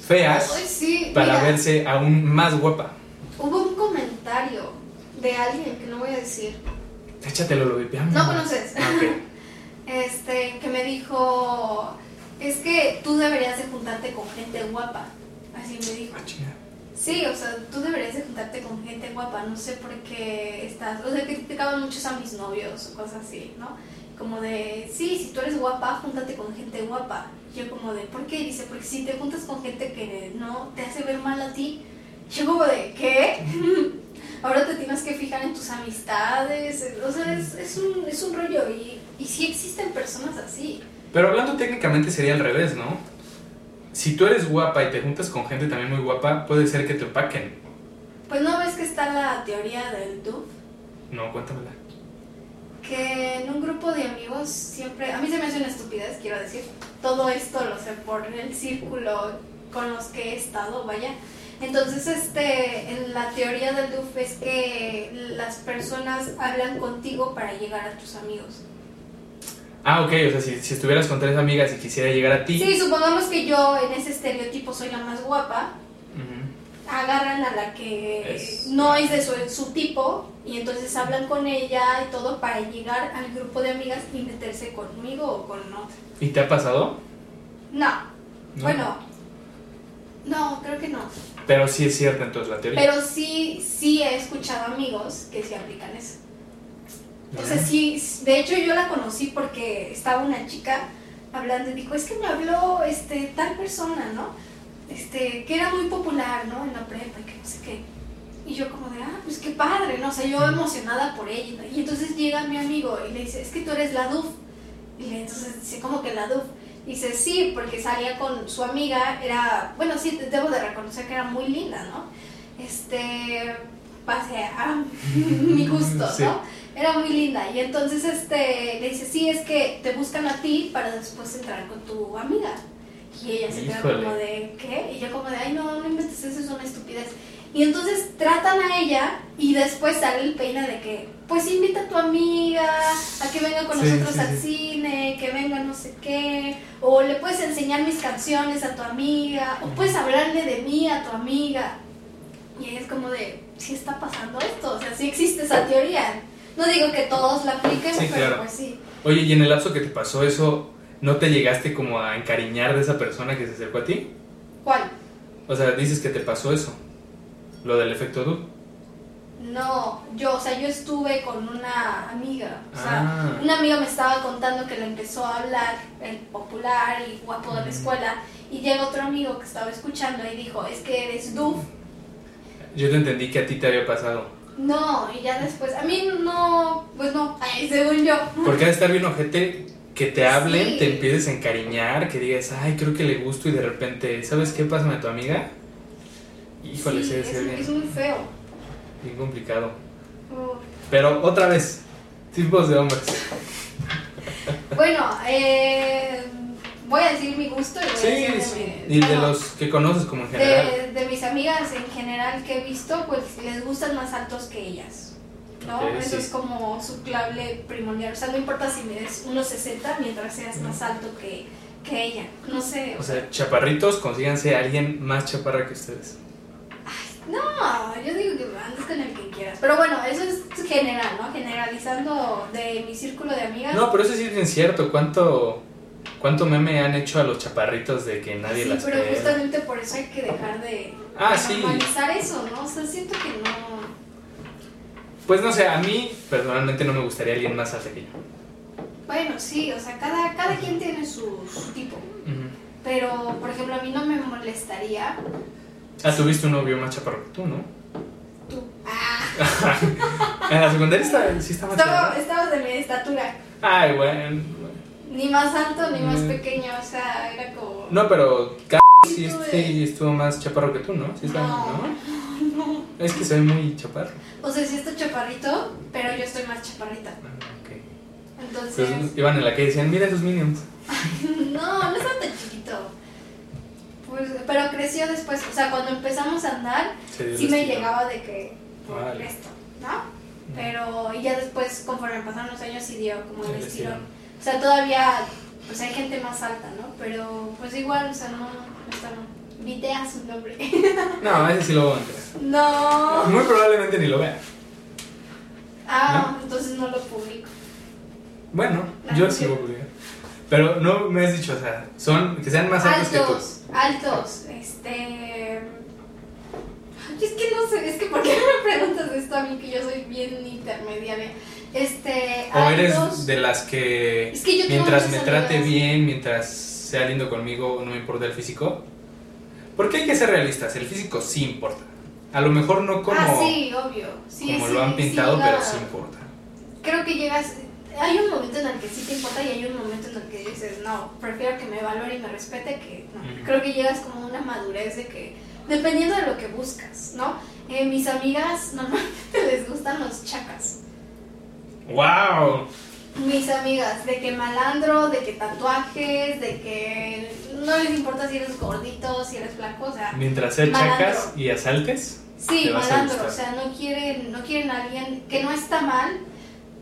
feas Ay, sí, para mira, verse aún más guapa. Hubo un comentario de alguien que no voy a decir, Échatelo, lo vipeamos. no conoces, Ah, este, que me dijo, es que tú deberías de juntarte con gente guapa. Así me dijo. Ah. Sí, o sea, tú deberías de juntarte con gente guapa, no sé por qué estás, o sea, criticaban muchos a mis novios o cosas así, ¿no? Como de, sí, si tú eres guapa, júntate con gente guapa. Yo como de, ¿por qué? Dice, porque si te juntas con gente que no te hace ver mal a ti, yo como de, ¿qué? Ahora te tienes que fijar en tus amistades, o sea, es, es, un, es un rollo y, y sí existen personas así. Pero hablando técnicamente sería al revés, ¿no? Si tú eres guapa y te juntas con gente también muy guapa, puede ser que te opaquen. Pues no ves que está la teoría del DUF, No, cuéntamela. que en un grupo de amigos siempre, a mí se me hace una estupidez, quiero decir, todo esto lo sé por el círculo con los que he estado, vaya. Entonces, este, en la teoría del DUF es que las personas hablan contigo para llegar a tus amigos. Ah, ok, o sea, si, si estuvieras con tres amigas y quisiera llegar a ti. Sí, supongamos que yo en ese estereotipo soy la más guapa. Agarran a la que Es- no es de su, su tipo y entonces hablan con ella y todo para llegar al grupo de amigas y meterse conmigo o con otra. ¿Y te ha pasado? No, No. bueno, no, creo que no. Pero sí es cierta entonces la teoría. Pero sí, sí he escuchado amigos que sí aplican eso. O sea, sí, de hecho yo la conocí porque estaba una chica hablando y dijo, es que me habló este, tal persona, ¿no? Este, que era muy popular, ¿no? En la prepa y que no sé qué. Y yo como de, ah, pues qué padre, ¿no? O sea, yo emocionada por ella. ¿no? Y entonces llega mi amigo y le dice, es que tú eres la DUF. Y le, entonces dice, ¿cómo que la DUF? Y dice, sí, porque salía con su amiga, era, bueno, sí, debo de reconocer que era muy linda, ¿no? Este, pase a mi gusto, Sí. Era muy linda. Y entonces este, le dice, sí, es que te buscan a ti para después entrar con tu amiga. Y ella se queda Híjole. como de, ¿qué? Y yo como de, ay, no, no inventes, eso es una estupidez. Y entonces tratan a ella y después sale el peine de que, pues invita a tu amiga a que venga con Sí, nosotros sí, al sí. cine, que venga no sé qué, o le puedes enseñar mis canciones a tu amiga, o puedes hablarle de mí a tu amiga. Y ella es como de, sí está pasando esto, o sea, sí existe esa teoría. No digo que todos la apliquen, Sí, pero claro. pues sí. Oye, y en el lapso que te pasó eso, ¿no te llegaste como a encariñar de esa persona que se acercó a ti? ¿Cuál? O sea, dices que te pasó eso, lo del efecto Du. No, yo, o sea, yo estuve con una amiga, o sea, Ah. una amiga me estaba contando que le empezó a hablar el popular y guapo de la escuela, y llega otro amigo que estaba escuchando y dijo, es que eres duf. Yo te entendí que a ti te había pasado. No, y ya después, a mí no, pues no, ay, según yo. Porque ha de estar bien ojete que te hablen, Sí. te empieces a encariñar, que digas, ay, creo que le gusto y de repente, ¿sabes qué? Pásame a tu amiga. Híjole, Sí, es, bien, es muy feo. bien complicado. Oh. Pero otra vez, tipos de hombres. Bueno, eh, voy a decir mi gusto y voy a Sí, decir sí. mi- Y de los que conoces como en general. de, de mis amigas en general que he visto, pues les gustan más altos que ellas. ¿no? Ok, Eso sí. es como su clave primordial. O sea, no importa si mides 1,60 mientras seas más alto que, que ella. No sé. O sea, chaparritos, consíganse a alguien más chaparra que ustedes. No, yo digo que andes con el que quieras. Pero bueno, eso es general, ¿no? Generalizando de mi círculo de amigas. No, pero eso sí es bien cierto. ¿Cuánto, cuánto meme han hecho a los chaparritos de que nadie sí, las pero justamente por eso hay que dejar de Ah, de sí. normalizar eso, ¿no? O sea, siento que no. Pues no sé, a mí personalmente no me gustaría alguien más alto que yo. Bueno, sí, o sea, cada, cada quien tiene su, su tipo. Ujú. Pero, por ejemplo, a mí no me molestaría Ah, tuviste un novio más chaparro que tú, ¿no? tú. Ah, En la secundaria sí está más estaba, chaparro. estabas de mi estatura. Ay, bueno. Ni más alto ni más Mm. pequeño, o sea, era como. No, pero sí, sí estuvo más chaparro que tú, ¿no? Sí está, No. ¿no? Es que soy muy chaparro. O sea, sí está chaparrito, pero yo estoy más chaparrita. Ah, ok. Entonces. Pues iban en la y decían, mira esos minions. No, no estaba tan chiquito. Pues, pero creció después, o sea, cuando empezamos a andar, sí me llegaba de que por Vale. esto, ¿no? Pero y ya después, conforme pasaron los años, sí dio como el estirón. O sea, todavía, pues hay gente más alta, ¿no? Pero pues igual, o sea, no, está no. Videa su nombre. No, ese sí lo voy a entrar. no. Muy probablemente ni lo vea. Ah, entonces no lo publico. Bueno, yo sí lo publicar. Pero no me has dicho, o sea, son que sean más altos, Altos, altos, este... Es que no sé, es que ¿por qué me preguntas esto a mí que yo soy bien intermediaria? Este. O eres altos... de las que Es que mientras me trate amigas. bien, mientras sea lindo conmigo, no me importa el físico. Porque hay que ser realistas, el físico sí importa. A lo mejor no como, ah, sí, obvio. Sí, como sí, lo han pintado, pero sí importa. Creo que llegas... Hay un momento en el que sí te importa y hay un momento en el que dices, no, prefiero que me valore y me respete que no. Ujú. Creo que llegas como a una madurez de que, dependiendo de lo que buscas, ¿no? Eh, mis amigas normalmente les gustan los chacas. ¡Wow! Mis amigas, de que malandro, de que tatuajes, de que no les importa si eres gordito, si eres flaco, o sea, Mientras sea Malandro. chacas y asaltes, sí, malandro, o sea, no quieren, no quieren a alguien que no está mal,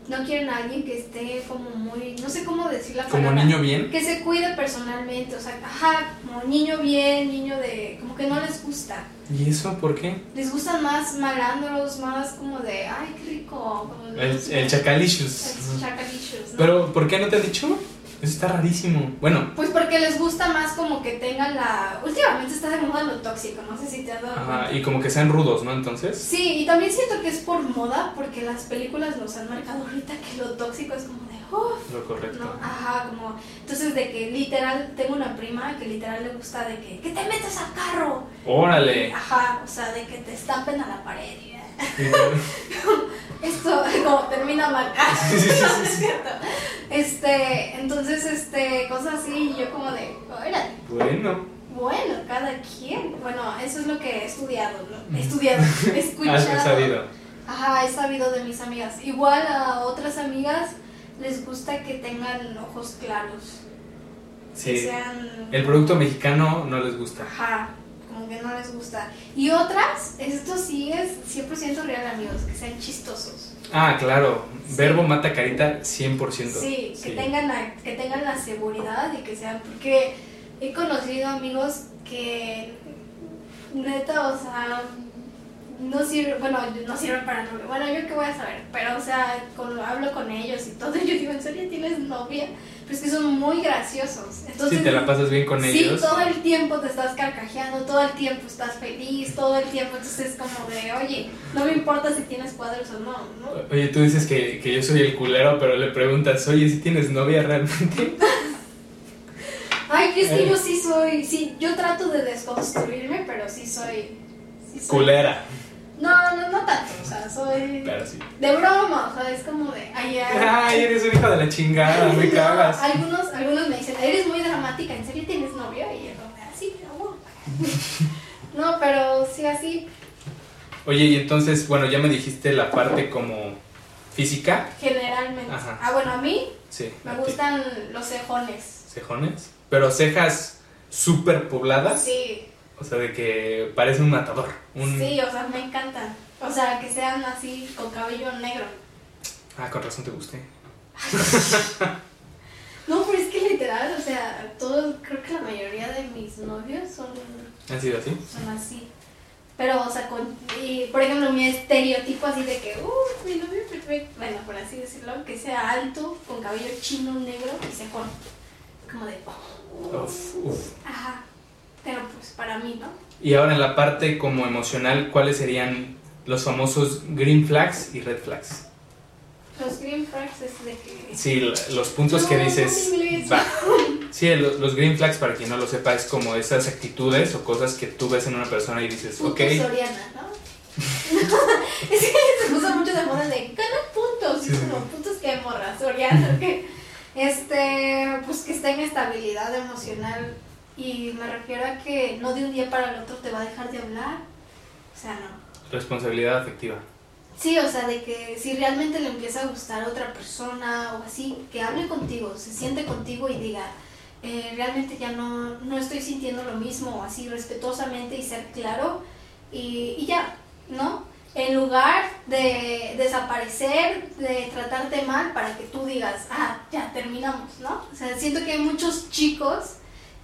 no quieren a alguien que esté como muy, no sé cómo decir la Como palabra. niño bien. Que se cuide personalmente, o sea, ajá, como niño bien, niño de, como que no les gusta. ¿Y eso por qué? Les gustan más malandros, más como de, ay, qué rico. como El, el chacalicious. el chacalicious, ¿no? Pero, ¿por qué no te han dicho? Eso está rarísimo. Bueno, Pues porque les gusta más como que tengan la... Últimamente está de moda lo tóxico, no sé si te has dado ajá, cuenta. y como que sean rudos, ¿no? Entonces. Sí, y también siento que es por moda, porque las películas nos han marcado ahorita que lo tóxico es como de, uff, Lo correcto. ¿no? Ajá, como... Entonces de que literal, tengo una prima que literal le gusta de que, que te metas al carro. Órale. Ajá, o sea, de que te estampen a la pared. y, Esto como termina mal. No, no es cierto. Este, entonces, este, cosas así, y yo como de, órale. Bueno. Bueno, cada quien. Bueno, eso es lo que he estudiado. ¿no? He estudiado, he escuchado. Has sabido. Ajá, he sabido de mis amigas. Igual a otras amigas les gusta que tengan ojos claros. Que Sí. sean. El producto mexicano no les gusta. Ajá, como que no les gusta. Y otras, esto sí es 100% real, amigos, que sean chistosos. Ah, claro. Sí. Verbo mata carita 100%. Sí, que tengan la, que tengan la seguridad y que sean, porque he conocido amigos que neta, o sea, no sirven, bueno, no sirven para novio. Bueno, yo qué voy a saber, pero o sea, cuando hablo con ellos y todo, yo digo, ¿en serio tienes novia? Pero es que son muy graciosos. Entonces, Si te la pasas bien con sí, ellos. todo el tiempo te estás carcajeando, todo el tiempo estás feliz, todo el tiempo, entonces es como de, oye, no me importa si tienes cuadros o no, ¿no? Oye, tú dices que, que yo soy el culero, pero le preguntas, oye, si tienes novia realmente. Ay, es que Eh. yo sí soy, sí, yo trato de desconstruirme, pero sí soy... sí soy- Culera. No, no, no tanto, o sea, soy... Pero sí. De broma, o sea, es como de... Ay, ay, eres un hijo de la chingada, me No, cagas. algunos, algunos me dicen, eres muy dramática, ¿en serio tienes novio? Y yo así, pero bueno. No, pero sí, así, Oye, y entonces, bueno, ya me dijiste la parte como física. generalmente. Ajá. Ah, bueno, a mí Sí. me a ti. gustan los cejones. Cejones. Pero cejas súper pobladas. Sí, O sea, de que parece un matador. Un... sí, o sea, me encantan. O sea, que sean así, con cabello negro. Ah, con razón te gusté. No, pero es que literal, o sea, todos, creo que la mayoría de mis novios son, ¿Han sido así? son así. Pero, o sea, con, y, por ejemplo, mi estereotipo así de que, uh, mi novio perfecto, bueno, por así decirlo, que sea alto, con cabello chino, negro y cejón. Como de, oh, Uf, uf. ajá. Pero pues para mí, ¿no? Y ahora en la parte como emocional, ¿cuáles serían los famosos green flags y red flags? Los green flags es de que... Sí, los puntos que No, dices. inglés. Va. Sí, lo- los green flags, para quien no lo sepa, es como esas actitudes o cosas que tú ves en una persona y dices, ok. Soriana, ¿no? es que se puso mucho de moda de gana puntos. Sí, como puntos que morra, Soriana, que este, pues que esté en estabilidad emocional. Y me refiero a que no de un día para el otro te va a dejar de hablar. O sea, no. Responsabilidad afectiva. Sí, o sea, de que si realmente le empieza a gustar a otra persona o así, que hable contigo, se siente contigo y diga, eh, realmente ya no, no estoy sintiendo lo mismo, o así respetuosamente y ser claro y, y ya, ¿no? En lugar de desaparecer, de tratarte mal para que tú digas, ah, ya terminamos, ¿no? O sea, siento que hay muchos chicos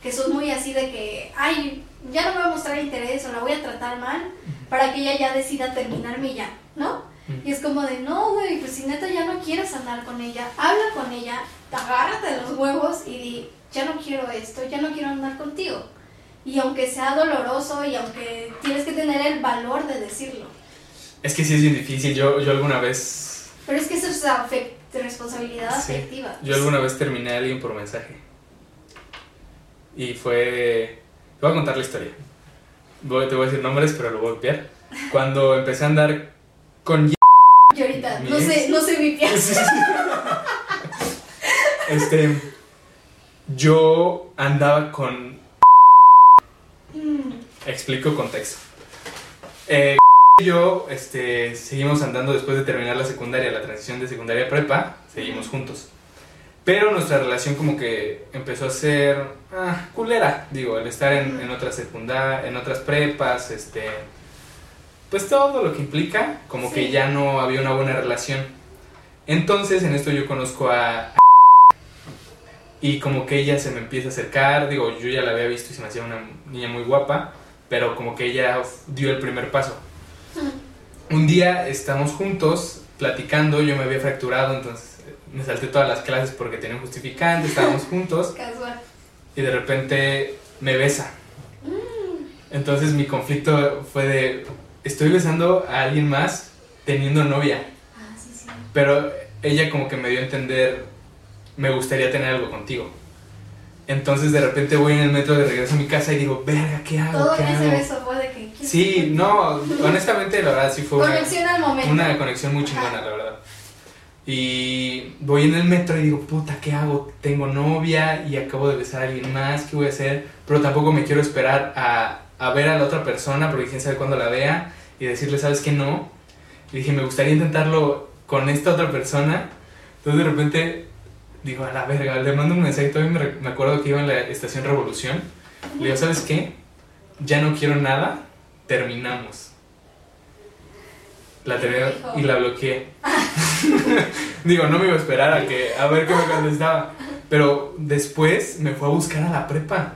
que son muy así de que, ay, ya no me voy a mostrar interés o la voy a tratar mal para que ella ya decida terminarme ya, ¿no? Y es como de, no, güey, pues si neta ya no quieres andar con ella, habla con ella, agárrate de los huevos y di, ya no quiero esto, ya no quiero andar contigo. Y aunque sea doloroso y aunque tienes que tener el valor de decirlo. Es que sí es bien difícil. Yo, yo alguna vez. Pero es que eso es afec- responsabilidad Sí. afectiva. Yo alguna vez terminé a alguien por mensaje. Y fue. Te voy a contar la historia. Voy- te voy a decir nombres, pero lo voy a golpear. Cuando empecé a andar con. Y ahorita, no sé, no sé mi. Este. Yo andaba con. Mm, Explico contexto. Eh, yo este, seguimos andando después de terminar la secundaria, la transición de secundaria a prepa, seguimos juntos. Pero nuestra relación como que empezó a ser ah, culera, digo, al estar en, en otras secundarias, en otras prepas, este, pues todo lo que implica, como que ya no había una buena relación. Entonces en esto yo conozco a... Y como que ella se me empieza a acercar, digo, yo ya la había visto y se me hacía una niña muy guapa, pero como que ella dio el primer paso. Un día estamos juntos platicando, yo me había fracturado, entonces me salté todas las clases porque tenía un justificante, estábamos juntos Casual. y de repente me besa. Mm. Entonces mi conflicto fue de, estoy besando a alguien más teniendo novia, Ah, sí, sí. pero ella como que me dio a entender, me gustaría tener algo contigo. Entonces de repente voy en el metro de regreso a mi casa y digo, verga, ¿qué hago? Todo ¿Qué ese hago? beso fue de que. ¿quieres Sí, no, honestamente la verdad sí fue una, Conexión al momento. una conexión muy chingona, la verdad. Y voy en el metro y digo, puta, ¿qué hago? Tengo novia y acabo de besar a alguien más, ¿qué voy a hacer? Pero tampoco me quiero esperar a, a ver a la otra persona porque quién sabe cuándo la vea y decirle, ¿sabes qué? No. Y dije, me gustaría intentarlo con esta otra persona. Entonces de repente digo, a la verga, le mando un mensaje. Todavía me, me acuerdo que iba en la estación Revolución. Le digo, ¿sabes qué? Ya no quiero nada, terminamos. La terminé y la bloqueé. Digo, no me iba a esperar a, que, a ver qué me contestaba. Pero después me fue a buscar a la prepa.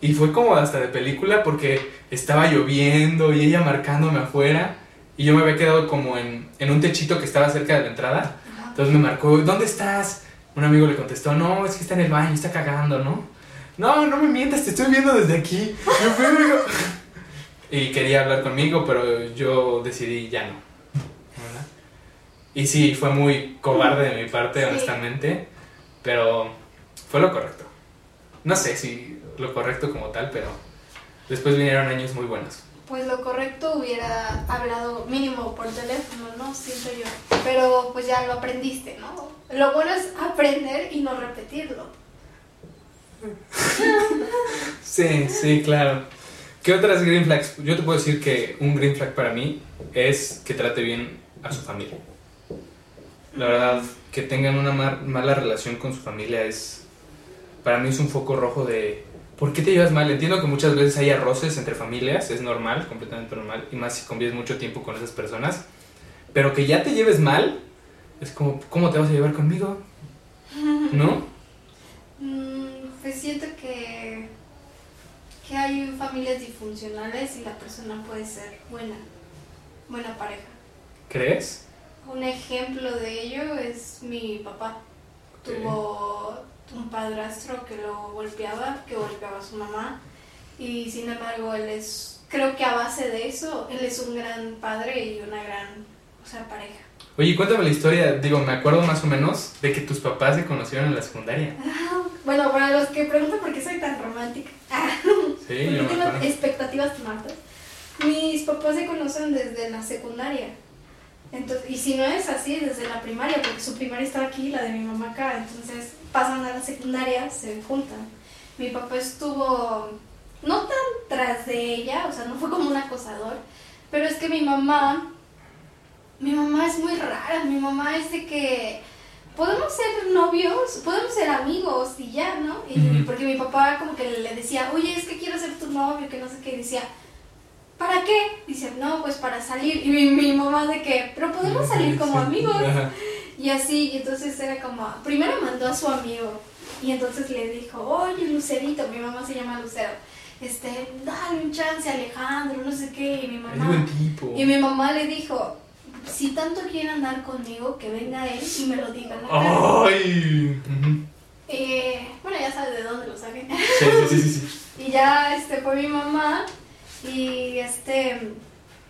Y fue como hasta de película porque estaba lloviendo y ella marcándome afuera. Y yo me había quedado como en, en un techito que estaba cerca de la entrada. Entonces me marcó, ¿dónde estás? Un amigo le contestó, no, es que está en el baño, está cagando, ¿no? No, no me mientas, te estoy viendo desde aquí. Yo fui, Y quería hablar conmigo, pero yo decidí ya no. ¿verdad? Y sí, fue muy cobarde de mi parte, Sí. honestamente, pero fue lo correcto. No sé si lo correcto como tal, pero después vinieron años muy buenos. Pues lo correcto hubiera hablado mínimo por teléfono, ¿no? Siento yo. Pero pues ya lo aprendiste, ¿no? Lo bueno es aprender y no repetirlo. Sí, sí, claro. ¿Qué otras green flags? Yo te puedo decir que un green flag para mí es que trate bien a su familia. La verdad, que tengan una mala relación con su familia es, para mí es un foco rojo de, ¿por qué te llevas mal? Entiendo que muchas veces hay arroces entre familias, es normal, completamente normal, y más si convives mucho tiempo con esas personas, pero que ya te lleves mal, es como, ¿cómo te vas a llevar conmigo? ¿No? Mm, pues siento que, que hay familias disfuncionales y la persona puede ser buena, buena pareja. ¿Crees? Un ejemplo de ello es mi papá. Tuvo un padrastro que lo golpeaba, que golpeaba a su mamá. Y sin embargo, él es, creo que a base de eso, él es un gran padre y una gran, o sea, pareja. Oye, cuéntame la historia, digo, me acuerdo más o menos de que tus papás se conocieron en la secundaria. Bueno, para los que preguntan por qué soy tan romántica, Sí, porque yo me tengo acuerdo. expectativas tan altas. Mis papás se conocen desde la secundaria. Entonces, y si no es así, desde la primaria, porque su primaria estaba aquí, la de mi mamá acá. Entonces pasan a la secundaria, se juntan. Mi papá estuvo no tan tras de ella, o sea, no fue como un acosador, pero es que mi mamá, mi mamá es muy rara. Mi mamá es de que podemos ser novios, podemos ser amigos y ya, ¿no? Y porque mi papá como que le decía, oye, es que quiero ser tu novio, que no sé qué, y decía, ¿para qué? Dice, no, pues para salir. Y mi, mi mamá de que, pero podemos salir como amigos. Y así, y entonces era como, primero mandó a su amigo y entonces le dijo, oye Lucerito, mi mamá se llama Lucero, este, dale un chance a Alejandro, no sé qué, y mi Es mamá... buen tipo. Y mi mamá le dijo, si tanto quiere andar conmigo, que venga él y me lo diga cara. ¡Ay! Eh, bueno, ya sabes de dónde lo saqué. Sí, sí, sí, sí. Y ya este fue mi mamá y este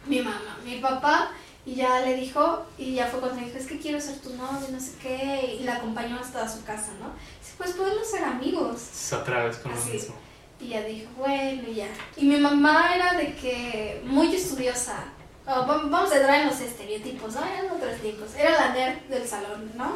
mi mamá, mi papá y ya le dijo y ya fue cuando dijo, es que quiero ser tu novio, no sé qué, y la acompañó hasta su casa, ¿no? Dice, pues podemos ser amigos. Otra vez con lo mismo. Y ya dijo, bueno, ya. Y mi mamá era de que muy estudiosa. Oh, va- vamos a entrar en los estereotipos, ¿no? Eran otros tipos. Era la nerd del salón, ¿no?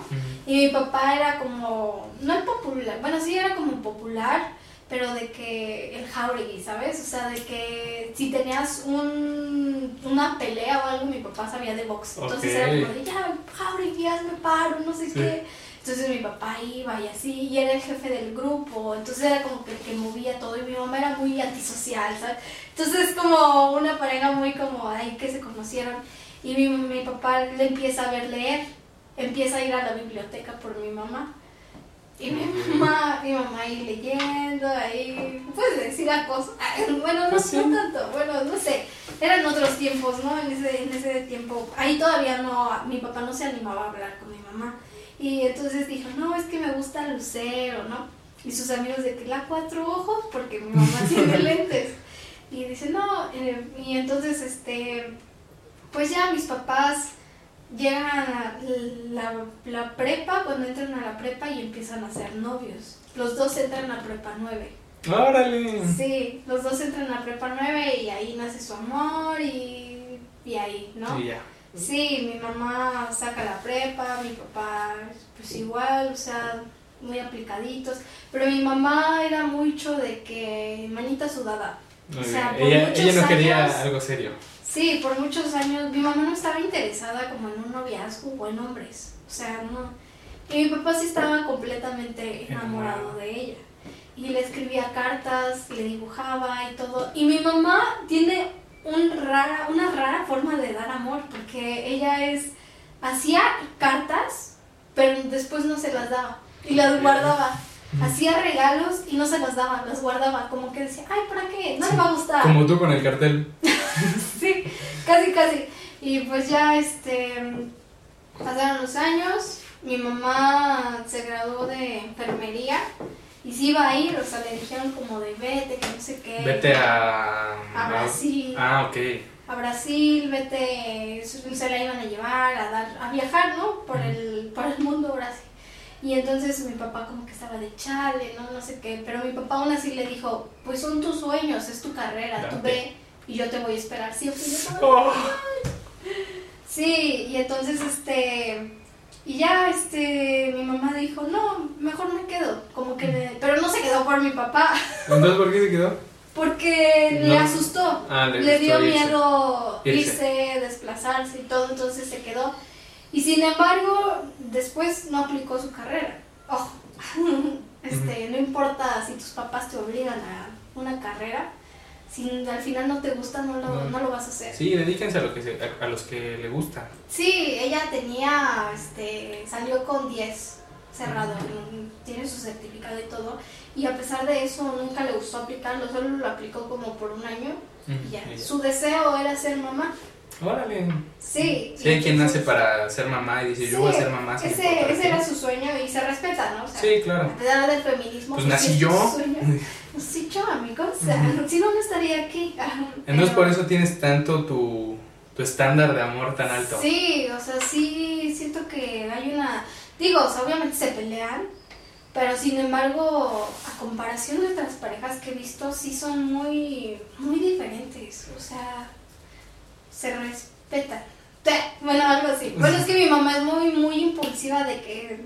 Y mi papá era como, no el popular, bueno, sí era como popular, pero de que el jauregui, ¿sabes? O sea, de que si tenías un, una pelea o algo, mi papá sabía de box. Entonces era como de, ya, jauregui, hazme paro, no sé Sí. qué. Entonces mi papá iba y así, y era el jefe del grupo, entonces era como que el que movía todo, y mi mamá era muy antisocial, ¿sabes? Entonces como una pareja muy como ahí que se conocieron, y mi, mi papá le empieza a ver leer, empieza a ir a la biblioteca por mi mamá. Y mi mamá, mi mamá ahí leyendo, ahí, puedes decir acoso. Bueno, no, Pues no tanto, bueno, no sé. Eran otros tiempos, ¿no? En ese, en ese tiempo, ahí todavía no, mi papá no se animaba a hablar con mi mamá. Y entonces dijo, no, es que me gusta Lucero, ¿no? Y sus amigos de que la cuatro ojos, porque mi mamá tiene lentes. Y dice, no, eh, y entonces, este, pues ya mis papás llegan a la, la prepa, cuando entran a la prepa y empiezan a ser novios. Los dos entran a prepa 9. ¡Órale! Sí, los dos entran a prepa 9 y ahí nace su amor y, y ahí, ¿no? Y ya. Sí, mi mamá saca la prepa, mi papá pues igual, o sea, muy aplicaditos. Pero mi mamá era mucho de que manita sudada. Muy O sea, por Ella, muchos ella no quería años- algo serio. Sí, por muchos años mi mamá no estaba interesada como en un noviazgo o en hombres. O sea, no. Y mi papá sí estaba completamente enamorado de ella. Y le escribía cartas, le dibujaba y todo. Y mi mamá tiene un rara, una rara forma de dar amor, porque ella es. hacía cartas, pero después no se las daba. Y las guardaba. Hacía regalos y no se las daba, las guardaba. Como que decía, ay, ¿para qué? No le va a gustar. Como tú con el cartel. Sí, casi, casi. Y pues ya, este, pasaron los años, mi mamá se graduó de enfermería y sí iba a ir, o sea, le dijeron como de vete, que no sé qué. Vete a. A Brasil. Ah, ok. A Brasil, vete, se la iban a llevar a dar, a viajar, ¿no? Por el, por el mundo Brasil. Y entonces mi papá como que estaba de chale, ¿no? No sé qué. Pero mi papá aún así le dijo, pues son tus sueños, es tu carrera, tú ve y yo te voy a esperar. Sí, o sí, yo estaba- Oh. Sí, y entonces este y ya este mi mamá dijo, "No, mejor me quedo." Como que pero no se quedó por mi papá, Entonces, ¿por qué se quedó? porque le asustó. Ah, le le dio irse. miedo Irse. irse, desplazarse y todo, entonces se quedó. Y sin embargo, después no aplicó su carrera. Ojo. Este, no importa si tus papás te obligan a una carrera, si al final no te gusta, no lo, No. no lo vas a hacer. Sí, dedíquense a, lo que se- a, a los que le gusta. Sí, ella tenía, este, salió con 10 cerrado, tiene su certificado y todo, y a pesar de eso nunca le gustó aplicarlo, solo lo aplicó como por un año y ya. Su deseo era ser mamá. Órale. Sí. Sí, hay quien nace para ser mamá y dice, yo voy a ser mamá. Ese, ese qué". era su sueño y se respeta, ¿no? O sea, Sí, claro. A pesar del feminismo. Pues sí nací yo. sí, yo, amigos. O sea, si no, no estaría aquí. Entonces, Pero- por eso tienes tanto tu, tu estándar de amor tan alto. Sí, o sea, sí siento que hay una... Digo, o sea, obviamente se pelean, pero sin embargo, a comparación de otras parejas que he visto, sí son muy, muy diferentes. O sea, se respetan. Bueno, algo así. Bueno, es que mi mamá es muy, muy impulsiva de que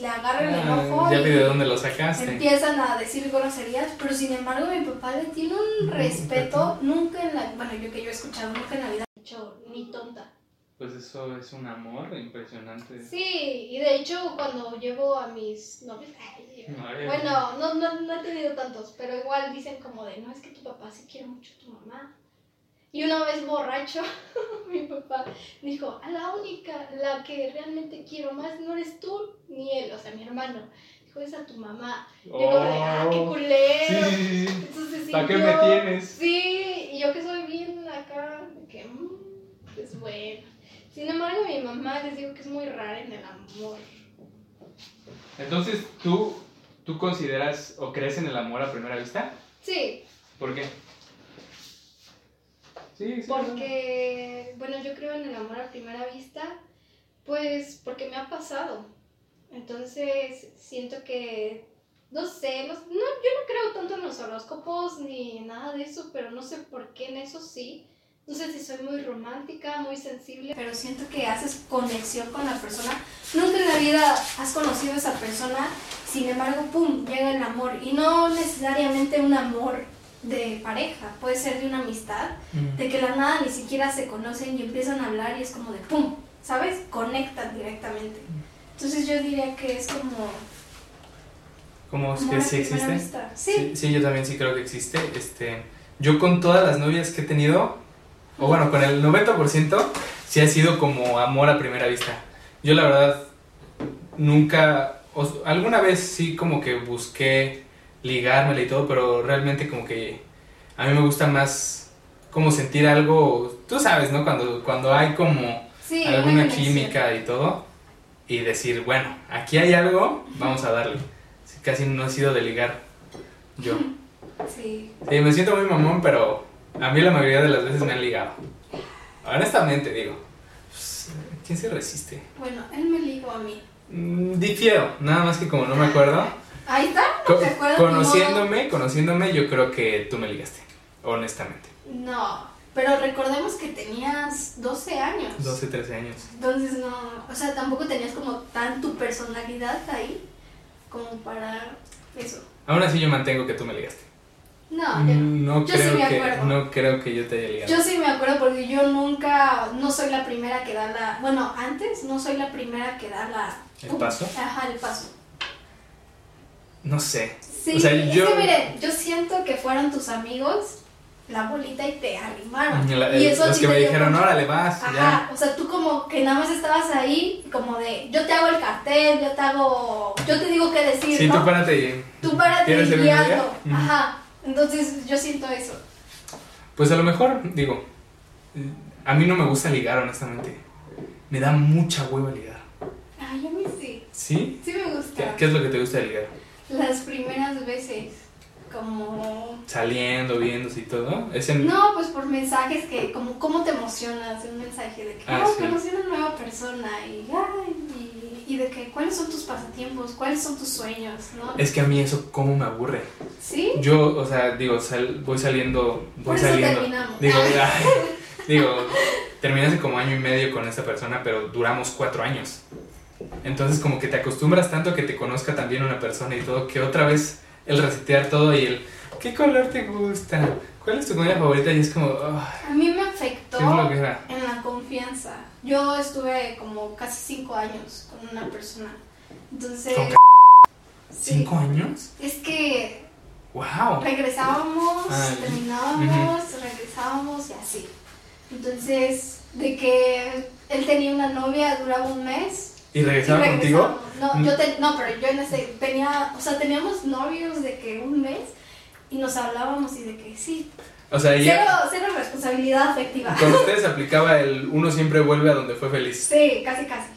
le agarren el ojo ya vi de y dónde lo sacaste. empiezan a decir groserías, pero sin embargo mi papá le tiene un respeto, nunca en la... Bueno, yo que yo he escuchado, nunca en la vida he dicho ni tonta. Pues eso es un amor impresionante. Sí, y de hecho cuando llevo a mis novios, ay, Ay, bueno, no, no, no he tenido tantos, pero igual dicen como de, no, es que tu papá sí quiere mucho a tu mamá. Y una vez borracho, mi papá dijo, a la única, la que realmente quiero más no eres tú ni él, o sea, mi hermano. Dijo, es a tu mamá. Y yo ah, qué Oh. culero. Sí, sí, sí. Entonces, sí, ¿Para qué me tienes? Sí, y yo que soy bien acá, de que, mm, es bueno. Sin embargo, mi mamá les digo que es muy rara en el amor. Entonces, ¿tú, ¿tú consideras o crees en el amor a primera vista? Sí, ¿Por qué? Sí, sí. porque, bueno, yo creo en el amor a primera vista, pues porque me ha pasado. Entonces, siento que, no sé, no, no, yo no creo tanto en los horóscopos ni nada de eso, pero no sé por qué en eso sí. No sé si soy muy romántica, muy sensible, pero siento que haces conexión con la persona. Nunca en la vida has conocido a esa persona, sin embargo, ¡pum!, llega el amor. Y no necesariamente un amor de pareja, puede ser de una amistad, Mm. de que la nada ni siquiera se conocen y empiezan a hablar y es como de ¡pum!, ¿sabes? Conectan directamente. Entonces yo diría que es como... ¿Cómo amor que sí existe? Sí. Sí, sí, yo también sí creo que existe. Este, yo con todas las novias que he tenido, o bueno, con el 90% sí ha sido como amor a primera vista. Yo la verdad nunca, alguna vez sí como que busqué ligármela y todo, pero realmente como que a mí me gusta más como sentir algo, tú sabes, ¿no? Cuando, cuando hay como Sí, una alguna química y todo, y decir, bueno, aquí hay algo, vamos a darle. Casi no he sido de ligar yo. Sí. Sí, me siento muy mamón, pero a mí la mayoría de las veces me han ligado. Honestamente digo, pues, ¿quién se resiste? Bueno, él me ligó a mí. Mm, difiero, nada más que como no me acuerdo. Ahí está, Co- ¿no te acuerdas? Conociéndome, conociéndome, yo creo que tú me ligaste, honestamente. No, pero recordemos que tenías 12 años. 12, 13 años. Entonces no, o sea, tampoco tenías como tan tu personalidad ahí como para eso. Aún así yo mantengo que tú me ligaste. No, yo no. Mm, No Yo sí creo que no creo que yo te haya ligado. Yo sí me acuerdo porque yo nunca, no soy la primera que da la, bueno, antes no soy la primera que da la... ¿El paso? Ajá, el paso. No sé. Sí, O sea, es yo- que miren, yo siento que fueron tus amigos la bolita y te arrimaron. La- y eso los sí que me dijeron, órale, vas, Ajá, ya. o sea, tú como que nada más estabas ahí, como de, yo te hago el cartel, yo te hago, yo te digo qué decir, Sí, ¿no? tú párate y... Tú párate ¿Quieres ser y. Ujú. Ajá, entonces yo siento eso. Pues a lo mejor, digo, a mí no me gusta ligar, honestamente. Me da mucha hueva ligar. Ay, a mí sí, ¿Sí? sí me ¿Qué, gusta. qué es lo que te gusta de ligar? Las primeras veces, como... Saliendo, viéndose y todo. Es en... No, pues por mensajes que, como, cómo te emocionas, un mensaje de que, Ah, ah, sí. conocí una nueva persona y, ay, y, y de que, ¿cuáles son tus pasatiempos? ¿Cuáles son tus sueños? ¿No? Es que a mí eso cómo me aburre. ¿Sí? Yo, o sea, digo, sal- voy saliendo, voy Por eso saliendo. terminamos. Digo, ay, digo, terminé hace como año y medio con esta persona, pero duramos cuatro años. Entonces como que te acostumbras tanto a que te conozca también una persona y todo, que otra vez el resetear todo y el, ¿qué color te gusta? ¿Cuál es tu comida favorita? Y es como, ay, A mí me afectó en la confianza. Yo estuve como casi cinco años con una persona. Entonces, ¿Con sí. ¿Cinco años? es que ¡Wow! regresábamos, ya. terminábamos, regresábamos y así. Entonces, de que él tenía una novia, duraba un mes. ¿Y regresaba contigo? No, Mm. yo te- no, pero yo en ese tenía, o sea, teníamos novios de que un mes y nos hablábamos y de que sí. O sea, Cero, ella, cero responsabilidad afectiva. con ustedes aplicaba el uno siempre vuelve a donde fue feliz. Sí, casi, casi.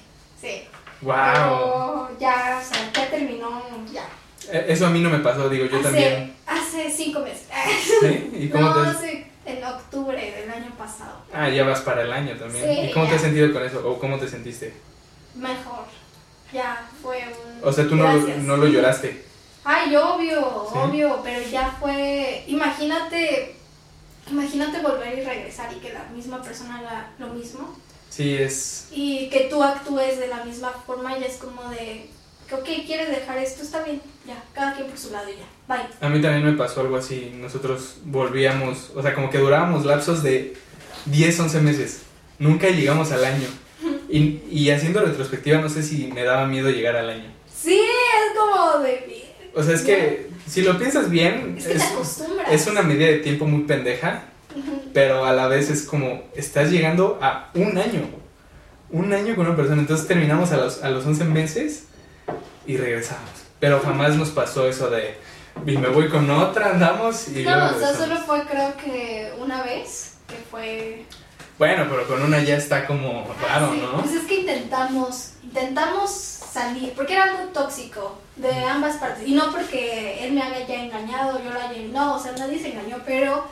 Sí. ¡Wow! Pero ya, o sea, ya terminó, ya. Eh, Eso a mí no me pasó, digo, yo hace, también. Hace cinco meses. ¿Sí? ¿Y cómo no, te has- hace en octubre del año pasado. Ah, ya vas para el año también. Sí, ¿Y cómo te ya. has sentido con eso? ¿O cómo te sentiste? Mejor. Ya fue un. O sea, tú no, lo- Gracias. no lo lloraste. Ay, obvio, Sí. obvio, pero ya fue. Imagínate. Imagínate volver y regresar y que la misma persona haga lo mismo. Sí, es... Y que tú actúes de la misma forma, ya es como de. Ok, quieres dejar esto, está bien. Ya, cada quien por su lado y ya. Bye. A mí también me pasó algo así. Nosotros volvíamos, o sea, como que durábamos lapsos de 10, 11 meses. Nunca llegamos al año. Y, y haciendo retrospectiva, no sé si me daba miedo llegar al año. Sí, es como de. O sea, es que si lo piensas bien, Es que es, una medida de tiempo muy pendeja, pero a la vez es como, estás llegando a un año. Un año con una persona. Entonces terminamos a los, a los 11 meses y regresamos. Pero jamás nos pasó eso de, y me voy con otra, andamos y No, luego o sea, solo fue creo que una vez, que fue... Bueno, pero con una ya está como raro, Sí, ¿no? Pues es que intentamos, intentamos salir, porque era algo tóxico de ambas partes. Y no porque él me haya ya engañado, yo lo haya... No, o sea, nadie se engañó, pero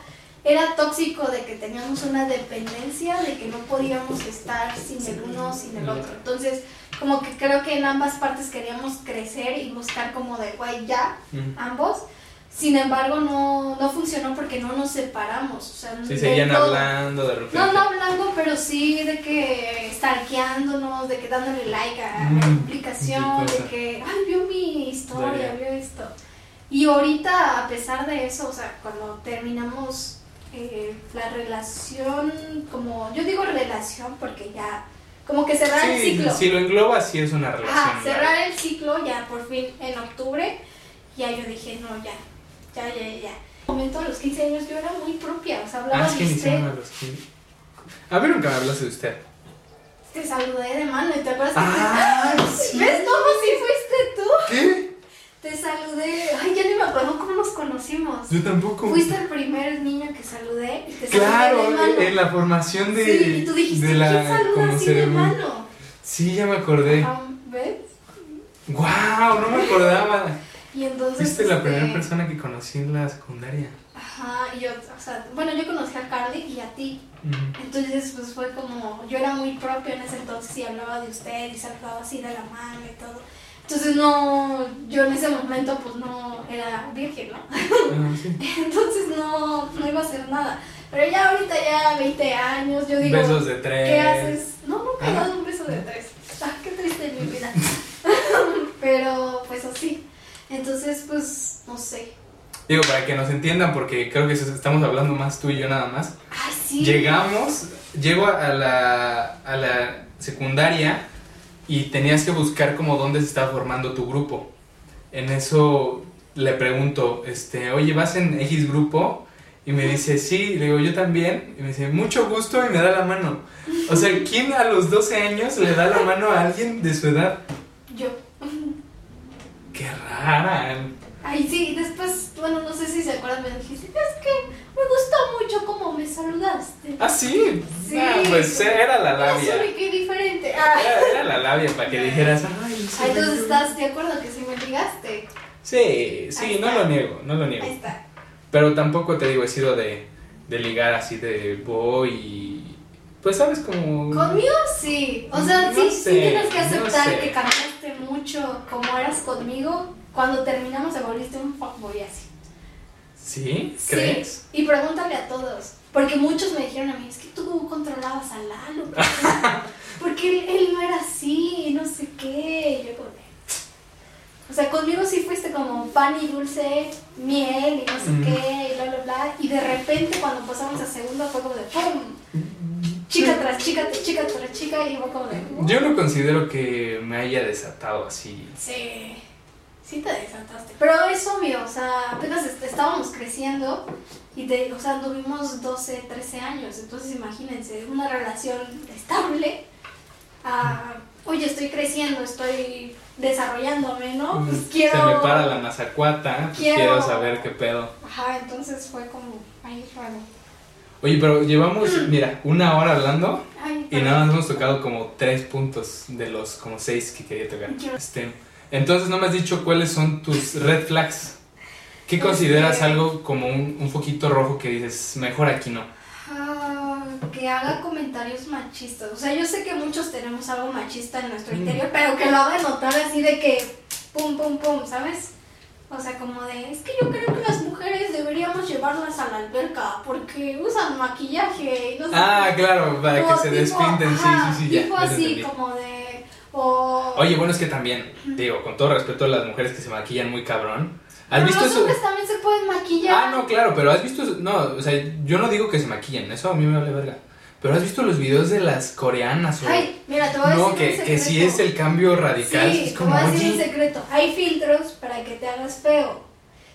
era tóxico de que teníamos una dependencia, de que no podíamos estar sin el uno, sin el otro. Entonces, como que creo que en ambas partes queríamos crecer y buscar como de, guay, ya, ambos. Sin embargo, no, no funcionó porque no nos separamos. O sea, Sí, seguían todo. hablando de repente. No, no hablando, pero sí de que stalkeándonos, de que dándole like a Mm, la publicación, qué de que, ay, vio mi historia, vio esto. Y ahorita, a pesar de eso, o sea, cuando terminamos eh, la relación, como, yo digo relación porque ya, como que cerrar el ciclo. si lo engloba, sí es una relación. Ajá, cerrar larga. el ciclo ya por fin en octubre, ya yo dije, no, ya, ya, ya, ya. En momento a los 15 años yo era muy propia, o sea, hablaba Ah, es que de usted. a los 15. A mí nunca me hablaste de usted. Es saludé de mano y te acuerdas que Ah, te... sí. ¿Ves cómo si fuiste tú? ¿Qué? Te saludé. Ay, ya ni me acuerdo cómo nos conocimos. Yo tampoco. Fuiste el primer niño que saludé y te Claro, saludé de mano. en la formación de, sí, y tú dijiste, de ¿quién la saluda como así de mano? Sí, ya me acordé. Ajá, ¿Ves? ¡Wow! No me acordaba. Y entonces. Fuiste la este, primera persona que conocí en la secundaria. Ajá, y yo, o sea, bueno, yo conocí a Carly y a ti. Entonces, pues fue como, yo era muy propio en ese entonces y hablaba de usted y saludaba así de la mano y todo. Entonces, no, yo en ese momento, pues no era virgen, ¿no? Ah, sí. Entonces, no, no iba a hacer nada. Pero ya ahorita, ya 20 años, yo digo, Besos de tres. ¿qué haces? No, nunca he Ajá. dado un beso de tres. Ah, qué triste mi vida. Pero, pues así. Entonces, pues, no sé. Digo, para que nos entiendan, porque creo que estamos hablando más tú y yo nada más. Ay, sí. Llegamos, llego a la, a la secundaria y tenías que buscar como dónde se estaba formando tu grupo. En eso le pregunto, este, oye, ¿vas en X grupo? Y me dice, sí, le digo, yo también. Y me dice, mucho gusto y me da la mano. O sea, ¿quién a los 12 años le da la mano a alguien de su edad? Yo. Qué rara. Ay, sí, después, bueno, no sé si se acuerdan, me dijiste, es que me gustó mucho cómo me saludaste. Ah, sí. Sí. Ah, pues era la labia. Es única y diferente. Ah. Era, era la labia para que dijeras, ay, sí. Entonces estás de acuerdo que sí me ligaste. Sí, sí, Ahí no está. lo niego, no lo niego. Ahí está. Pero tampoco te digo, he sido de, de ligar así de voy y. Pues sabes como. Conmigo sí. O sea, No sí, sé, sí tienes que no aceptar sé. que cambiaste mucho como eras conmigo. Cuando terminamos te volviste un fuckboy así. ¿Sí? Sí. ¿Crees? Y pregúntale a todos. Porque muchos me dijeron a mí, es que tú controlabas a Lalo. Porque él, él no era así, no sé qué. Y yo como de- O sea, conmigo sí fuiste como pan y dulce, miel y no sé Mm. qué, y bla, bla, bla. Y de repente cuando pasamos a segundo fue como de ¡pum! Chica tras chica, chica tras chica, y fue como de... "Uh". Yo no considero que me haya desatado así. Sí, sí te desataste. Pero es obvio, o sea, apenas est- estábamos creciendo y te, o sea, tuvimos 12, 13 años. Entonces imagínense, una relación estable. a, Oye, estoy creciendo, estoy desarrollándome, ¿no? Pues quiero... Mm, Se me para la mazacuata, pues quiero, Quiero- saber qué pedo. Ajá, entonces fue como, ay, raro. Oye, pero llevamos, mira, una hora hablando y nada más hemos tocado como tres puntos de los como seis que quería tocar. Este, entonces no me has dicho cuáles son tus red flags. ¿Qué Este- consideras algo como un, un foquito rojo que dices, mejor aquí no? Ah, que haga comentarios machistas. O sea, yo sé que muchos tenemos algo machista en nuestro Mm. interior, pero que lo haga notar así de que pum, pum, pum, ¿sabes? O sea, como de, es que yo creo que las mujeres deberíamos llevarlas a la alberca porque usan maquillaje y no Ah, claro, para que se tipo, despinten, ajá, sí, sí, sí, ya. Tipo ya así, como de, o... Oye, bueno, es que también, digo, con todo respeto a las mujeres que se maquillan muy cabrón. ¿Has pero visto los eso? hombres también se pueden maquillar. Ah, no, claro, pero has visto, eso? no, o sea, yo no digo que se maquillen, eso a mí me vale verga. Pero has visto los videos de las coreanas o Ay, mira, te voy a no, decir que, un que secreto. sí es el cambio radical, Sí, es te como, voy a decir un secreto. Hay filtros para que te hagas feo.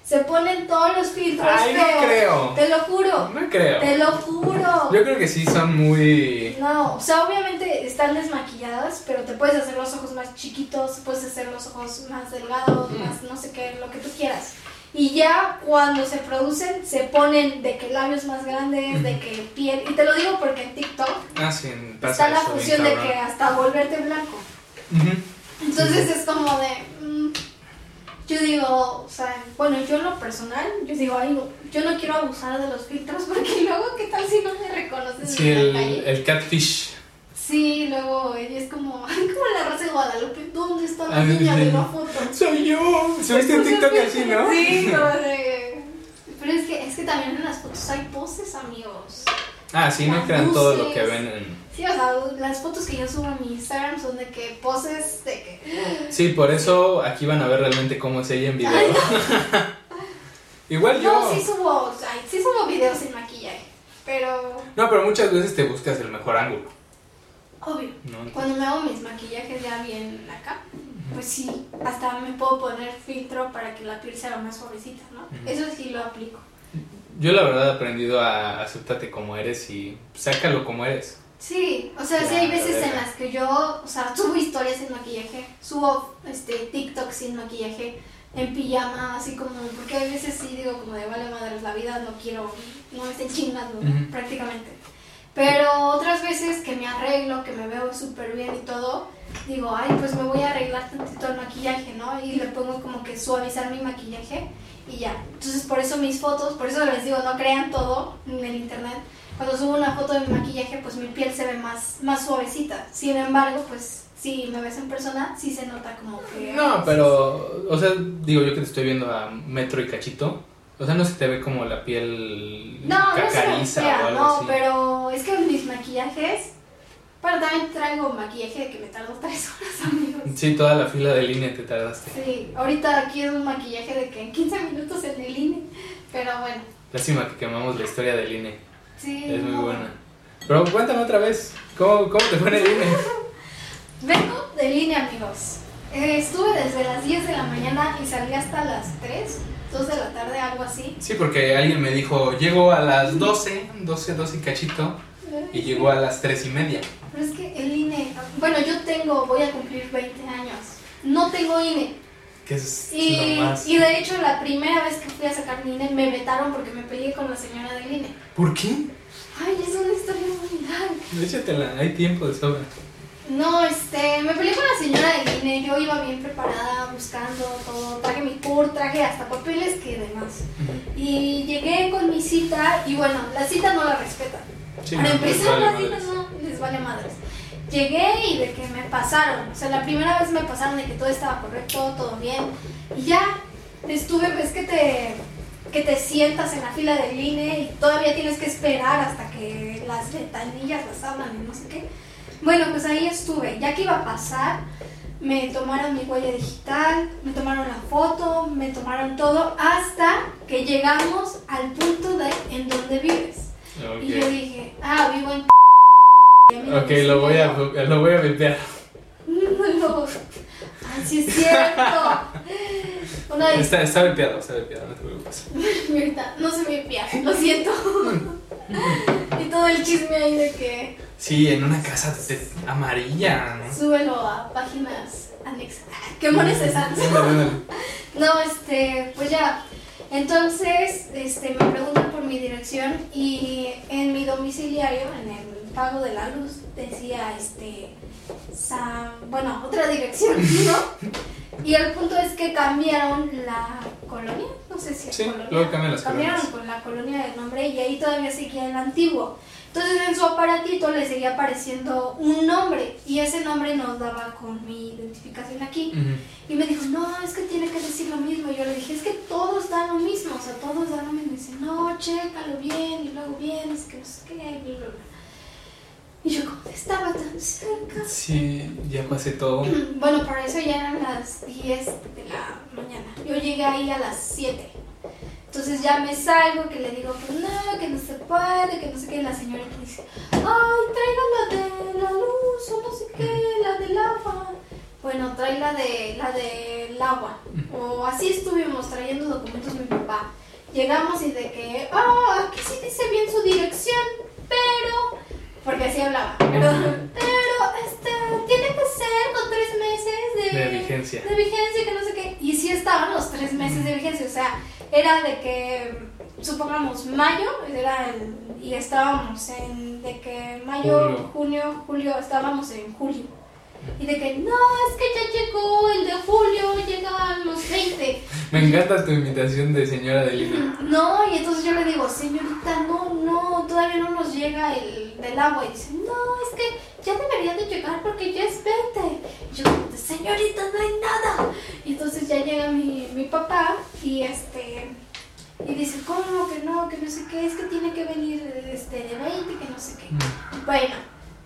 Se ponen todos los filtros ay, no feos. creo, Te lo juro. no creo. Te lo juro. Yo creo que sí son muy, No, o sea, obviamente están desmaquilladas, pero te puedes hacer los ojos más chiquitos, puedes hacer los ojos más delgados, Mm. más no sé qué, lo que tú quieras. Y ya cuando se producen, se ponen de que labios más grandes, de que piel. Y te lo digo porque en TikTok ah, sí, está la función de que hasta volverte blanco. Entonces es como de. mm, yo digo, o sea, bueno, yo en lo personal, yo digo, ay, yo no quiero abusar de los filtros porque luego, ¿qué tal si no me reconocen Sí, en el, la calle? el catfish. Sí, luego ella es como, ay, como la Rosa de Guadalupe, ¿dónde está la Ah, niña de la foto? Soy yo. ¿Subiste en TikTok así, no? Sí, como de. Pero es que, es que también en las fotos hay poses, amigos. Ah, sí, no crean todo lo que ven en... Sí, o sea, las fotos que yo subo a mi Instagram son de que poses de que. Sí, por eso aquí van a ver realmente cómo es ella en video. Igual yo... No, sí subo, ay, sí subo videos sin maquillaje, pero No, pero muchas veces te buscas el mejor ángulo, obvio. ¿no? Cuando me hago mis maquillajes ya bien acá, pues sí, hasta me puedo poner filtro para que la piel sea más suavecita, ¿no? Eso sí lo aplico. Yo la verdad he aprendido a aceptarte como eres y sácalo como eres. Sí, o sea, sí hay veces en las que yo, o sea, subo historias sin maquillaje, subo este TikTok sin maquillaje, en pijama, así como, porque a veces sí digo como de vale madres la vida, no quiero, no me estén chingando Ujú. prácticamente. Pero otras veces que me arreglo, que me veo súper bien y todo, digo, ay, pues me voy a arreglar tantito el maquillaje, ¿no? Y le pongo como que suavizar mi maquillaje y ya. Entonces por eso mis fotos, por eso les digo, no crean todo en el internet. Cuando subo una foto de mi maquillaje, pues mi piel se ve más, más suavecita. Sin embargo, pues si me ves en persona, sí se nota como que... No, pero, o sea, digo yo que te estoy viendo a metro y cachito. O sea, no se te ve como la piel No, cacariza fea, o algo no, así. pero es que mis maquillajes... Pero también traigo maquillaje que me tardó tres horas, amigos. Sí, toda la fila de línea te tardaste. Sí, ahorita aquí es un maquillaje de que en 15 minutos en el INE. Pero bueno, Lástima que quemamos la historia del INE. sí. Es muy no. buena. Pero cuéntame otra vez, ¿cómo, cómo te fue en el INE? Vengo de línea, amigos. Eh, estuve desde las 10 de la mañana y salí hasta las 3, 2 de la tarde, algo así. Sí, porque alguien me dijo, llego a las 12, 12, 12 y cachito, y llegó a las 3 y media. Pero es que el INE, bueno, yo tengo, voy a cumplir 20 años. No tengo INE. Que es Y, lo más... y de hecho, la primera vez que fui a sacar mi INE me vetaron porque me peleé con la señora del INE. ¿Por qué? Ay, es una historia muy larga. Échatela, hay tiempo de sobra. No, este, me peleé con la señora del INE, yo iba bien preparada, buscando todo, traje mi CUR, traje hasta papeles que demás. Y llegué con mi cita y bueno, la cita no la respetan. Sí, Para no, empezar, vale la cita madres. no les vale madres. Llegué y de que me pasaron, o sea, la primera vez me pasaron de que todo estaba correcto, todo bien. Y ya estuve, ves que te, que te sientas en la fila del INE y todavía tienes que esperar hasta que las ventanillas las abran y no sé qué. Bueno, pues ahí estuve. Ya que iba a pasar, me tomaron mi huella digital, me tomaron la foto, me tomaron todo, hasta que llegamos al punto de en donde vives. Y yo dije, ah, vivo en... no Ok, lo voy a, lo voy a vipear. No. Ay, sí es cierto. Una vez, Está, está está no te preocupes. no se lo siento. y todo el chisme ahí de que Sí, en una casa de- amarilla, ¿no? súbelo a páginas anexas. ¿Qué mones ándale. No, este, pues ya. Entonces, este, me preguntan por mi dirección y en mi domiciliario, en el pago de la luz, decía, este, Bueno, otra dirección, ¿no? Y el punto es que cambiaron la colonia, no sé si es Sí, colonia. luego cambian las Cambiaron colonias. con la colonia del nombre y ahí todavía seguía el antiguo. Entonces en su aparatito le seguía apareciendo un nombre y ese nombre nos daba con mi identificación aquí. Y me dijo, no, es que tiene que decir lo mismo. Y yo le dije, es que todos dan lo mismo, o sea, todos dan lo mismo. Y dice, no, chécalo bien, y luego bien, es que no sé qué, y bla, bla, bla. Y yo, como estaba tan cerca. Sí, ya pasé todo. Bueno, para eso ya eran las 10 de la mañana. Yo llegué ahí a las 7. Entonces ya me salgo, que le digo, pues no, que no se puede, que no sé qué. La señorita dice, ay, traiga la de la luz, o no sé qué, la del agua. Bueno, trae la de la del agua. O así estuvimos trayendo documentos mi papá. Llegamos y de que, ah, aquí sí dice bien su dirección, pero porque así hablaba. Pero, pero este, tiene que ser con tres meses de, De vigencia. de vigencia, que no sé qué. Y sí estaban los tres meses de vigencia. O sea, era de que, supongamos, mayo, era el, y estábamos en, de que mayo, Julio. junio, julio, estábamos en julio. Y de que, no, es que ya llegó el de julio, llegan los 20. Me encanta tu invitación de señora de Lina. No, y entonces yo le digo, señorita, no, no, todavía no nos llega el del agua. Y dice, no, es que ya debería de llegar porque ya es 20. Y yo, señorita, no hay nada. Y entonces ya llega mi, mi papá y este y dice, ¿cómo que no? Que no sé qué, es que tiene que venir este, de 20, que no sé qué. Bueno,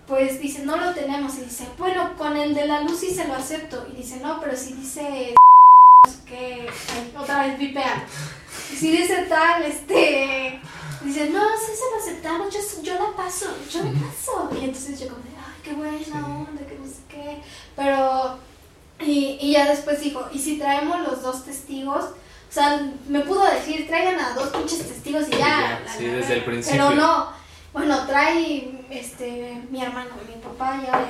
pues dice, no lo tenemos. Y dice, bueno, con el de la luz sí se lo acepto. Y dice, no, pero si dice ay, otra vez vipea. Si dice tal, este, dice, no, sí se lo aceptamos, yo, yo la paso, yo la paso. Y entonces yo como, de, ay, qué buena onda, que no sé qué. Pero, y, y ya después dijo, ¿y si traemos los dos testigos? O sea, me pudo decir, traigan a dos pinches testigos y ya. La sí, desde el principio. Pero no. Bueno, trae este mi hermano, mi papá ya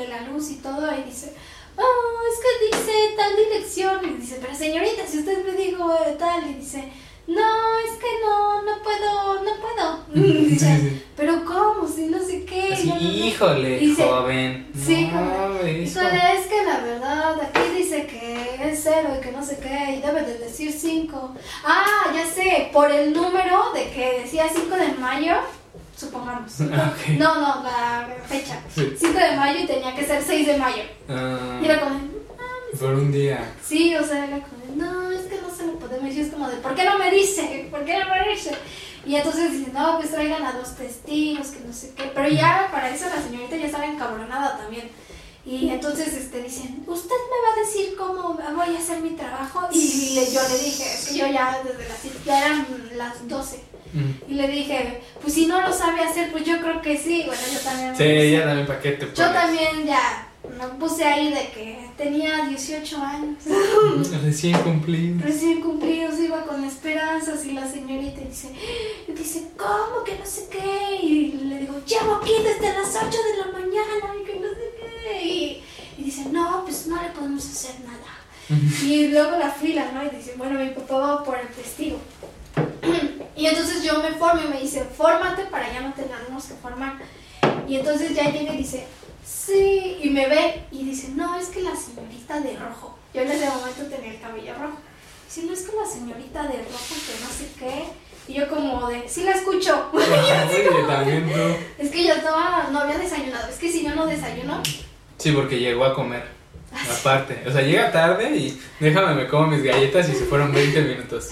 de la luz y todo, y dice, oh, es que dice tal dirección. Y dice, pero señorita, si usted me dijo eh, tal, y dice, no, es que no, no puedo, no puedo. Dice, pero ¿cómo? Si no sé qué. Así, no, no, no". híjole, Dice, joven. Sí, híjole, es que la verdad, aquí dice que es cero y que no sé qué, y debe de decir cinco. Ah, ya sé, por el número de que decía 5 de mayo, supongamos. Ah. No, no, la fecha. Sí. 5 de mayo y tenía que ser 6 de mayo. Ah, Y era como, de, por un día. sí, o sea, era como, no, es que no se lo podemos. Y es como de, ¿por qué no me dice? ¿Por qué no me dice? Y entonces dice, no, pues traigan a dos testigos, que no sé qué. Pero ya para eso la señorita ya estaba encabronada también. Y entonces este, dicen, ¿usted me va a decir cómo voy a hacer mi trabajo? Y le- yo le dije, es que yo ya desde las ya eran las 12. Mm. Y le dije, pues si no lo sabe hacer, pues yo creo que sí. Bueno, yo también. Sí, ya también para qué te Yo también ya me puse ahí de que tenía 18 años. Recién cumplido. Recién cumplidos, iba con esperanzas y la señorita dice, dice, ¿cómo que no sé qué? Y le digo, llevo aquí desde las 8 de la mañana y que no sé qué. Y, y dice, no, pues no le podemos hacer nada. Y luego la fila, ¿no? Y dice, bueno, mi papá va por el testigo. Y entonces yo me formo y me dice, fórmate para ya no tenernos que formar. Y entonces ya llega y dice, sí, y me ve y dice, no, es que la señorita de rojo. Yo en ese momento tenía el cabello rojo. Dice, no, es que la señorita de rojo, que no sé qué. Y yo como de, sí la escucho. Tú. es que yo estaba, no había desayunado. Es que si yo no desayuno, Sí, porque llegó a comer. Aparte. O sea, llega tarde y déjame me como mis galletas y se fueron 20 minutos.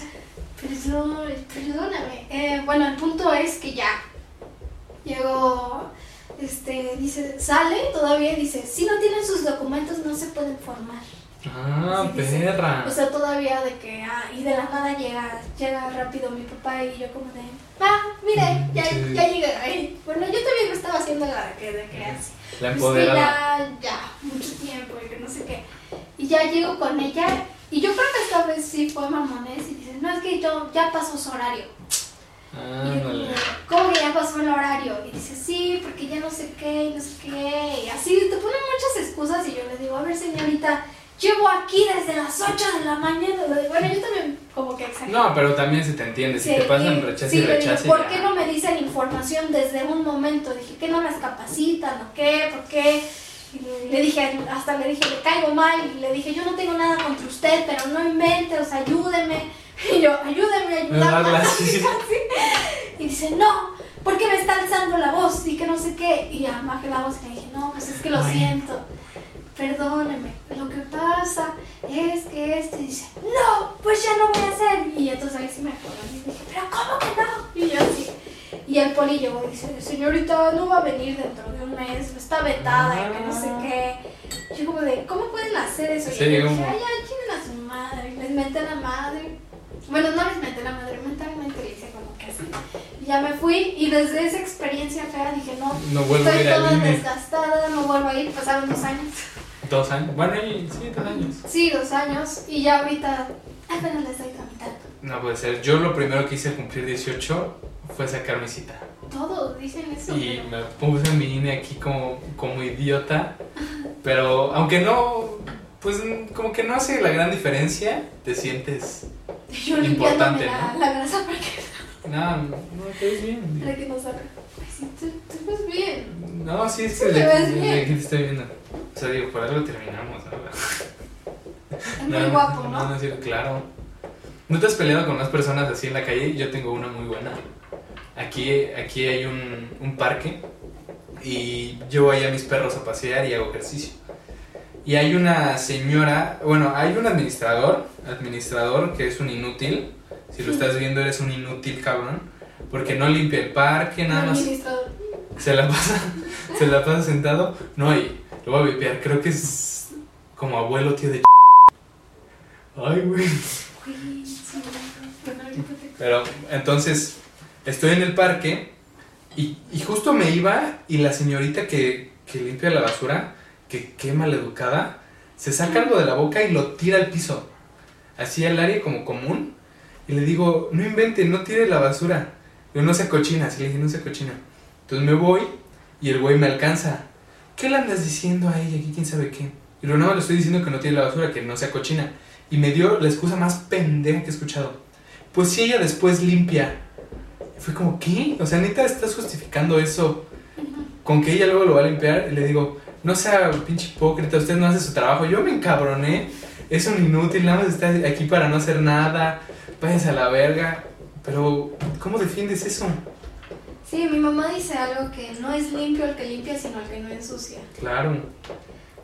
Perdón, perdóname. Eh, bueno, el punto es que ya llegó, este, dice, sale todavía dice, si no tienen sus documentos no se pueden formar. Ah, dice. perra. O sea, todavía de que, ah, y de la nada llega, llega rápido mi papá y yo como de, ah, mire, ya, Sí. ya llegué ahí. Bueno, yo también me estaba haciendo la de que, de que así. La Pues empoderada. ya, ya, mucho tiempo y que no sé qué. Y ya llego con ella y yo creo que esta vez sí fue mamones y dice, no, es que yo ya pasó su horario. Y como, Ándale. ¿cómo que ya pasó el horario? Y dice, sí, porque ya no sé qué, y no sé qué. Y así te ponen muchas excusas y yo le digo, a ver señorita, llevo aquí desde las 8 de la mañana. Bueno, yo también como que exagero. No, pero también se te entiende. Si Sí, te pasan y- rechazo sí, y digo, rechazo. ¿Por qué no me dicen información desde un momento? Dije, ¿qué no las capacitan o qué? ¿Por qué? Le dije, hasta le dije, le caigo mal. Y le dije, yo no tengo nada contra usted, pero no invente, o sea, ayúdeme. Y yo, ayúdeme, Me da ayúdame. gracias. Y dice, no, ¿por qué me está alzando la voz? Y que no sé qué. Y ya bajé la voz y le dije, no, pues es que lo Ay. siento. Perdóneme, lo que pasa es que este dice, no, pues ya no voy a hacer. Y entonces ahí sí me acuerdo. Y dije, pero ¿cómo que. Y el poli llegó y dice, señorita, no va a venir dentro de un mes, está vetada y que no sé qué. Yo como de, ¿cómo pueden hacer eso? Sí, y yo como- dije, ay, ya, chinguen a su madre. Les menté a la madre. Bueno, no les menté a la madre, mentalmente le hice como que así. Y ya me fui y desde esa experiencia fea dije, no, No vuelvo a estoy ir al toda desgastada, no vuelvo a ir, pasaron dos años. Dos años. Bueno, sí, dos años. Sí, dos años y ya ahorita apenas les estoy tramitando. No puede ser. Yo lo primero que hice al cumplir 18 fue sacar mi cita. Todos dicen eso. Y pero- me puse mi INE aquí como, como idiota. Pero aunque no, pues como que no hace la gran diferencia, te sientes. Yo importante, la, ¿no? la grasa para que, No, no te ves bien. para que no salga. Sí, tú, tú ves bien. No, sí, es que te de, aquí te estoy viendo. O sea, digo, por algo terminamos, ¿verdad? Es muy guapo, ¿no? No, no, sí, claro. ¿No te has peleado con más personas así en la calle? Yo tengo una muy buena. Aquí, aquí hay un, un parque y llevo ahí a mis perros a pasear y hago ejercicio. Y hay una señora, bueno, hay un administrador, administrador que es un inútil. Si lo estás viendo, eres un inútil, cabrón. Porque no limpia el parque, nada más se la pasa, se la pasa sentado. No, y lo voy a vipear, creo que es como abuelo tío de Ay, güey. Pero entonces estoy en el parque y, justo me iba y la señorita que, que limpia la basura, que qué maleducada, se saca algo de la boca y lo tira al piso. Así al área como común. Y le digo, no invente, no tire la basura. Yo no se cochina, así le dije, no se cochina. Entonces me voy y el güey me alcanza. ¿Qué le andas diciendo a ella? ¿Qué quién sabe qué? Y nada más le estoy diciendo que no tiene la basura, que no sea cochina. Y me dio la excusa más pendeja que he escuchado. Pues si ella después limpia. Fue como, ¿qué? O sea, neta, estás justificando eso con que ella luego lo va a limpiar. Y le digo, no sea pinche hipócrita, usted no hace su trabajo. Yo me encabroné. Es un inútil, nada más está aquí para no hacer nada. Váyanse a la verga. Pero, ¿cómo defiendes eso? Sí, mi mamá dice algo que no es limpio el que limpia, sino el que no ensucia. Claro.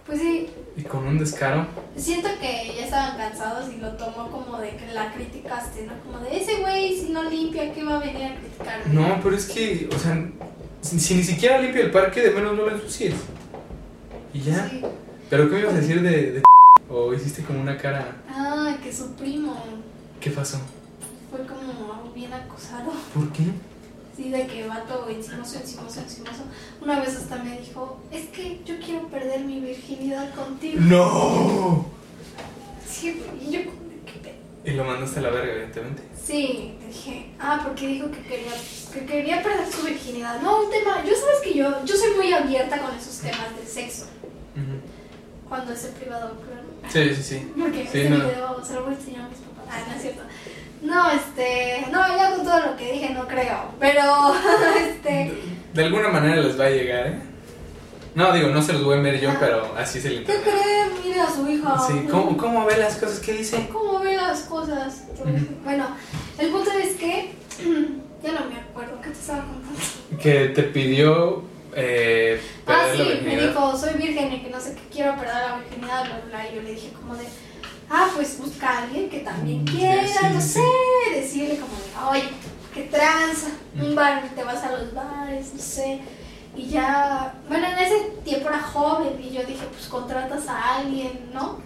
Pues sí, Y con un descaro. siento que ya estaban cansados y lo tomó como de que la criticaste, ¿no? Como de ese güey, si no limpia, ¿qué va a venir a criticarme? No, pero es que, o sea, si, si ni siquiera limpia el parque, de menos no lo ensucies. Y ya. Sí. ¿Pero qué me ibas a decir de, de O hiciste como una cara. Ah, que su primo ¿Qué pasó? fue como bien acosado. ¿Por qué? Sí, de que vato encimoso, encimoso, encimoso. Una vez hasta me dijo, es que yo quiero perder mi virginidad contigo. ¡No! Sí, y yo ¿qué pedo? Y lo mandaste a la verga, evidentemente. Sí, dije, ah, porque dijo que quería, que quería perder su virginidad. No, un tema, yo sabes que yo, yo soy muy abierta con esos temas del sexo. Ujú. Cuando es en privado, claro. Sí, sí, sí. Porque Sí, este no. video se lo voy a enseñar a mis papás. Ah, no es cierto. No, este, no, ya con todo lo que dije no creo. Pero, este, De, de alguna manera les va a llegar, ¿eh? No, digo, no se los voy a ver yo, Ah. pero así es el ¿qué cree? Mire a su hija. Sí, ¿cómo, ¿cómo ve las cosas? ¿Qué dice? ¿Cómo ve las cosas? Ujú. Bueno, el punto es que, ya no me acuerdo, ¿qué te estaba contando? Que te pidió eh, Ah, sí, me dijo, soy virgen y que no sé qué quiero perder la virginidad, bla, bla, bla. Y yo le dije como de, ah, pues busca a alguien que también Mm, quiera, sí, no sé, decirle como oye, qué tranza, Mm. un bar, te vas a los bares, no sé. Y ya, bueno, en ese tiempo era joven y yo dije, pues contratas a alguien, ¿no?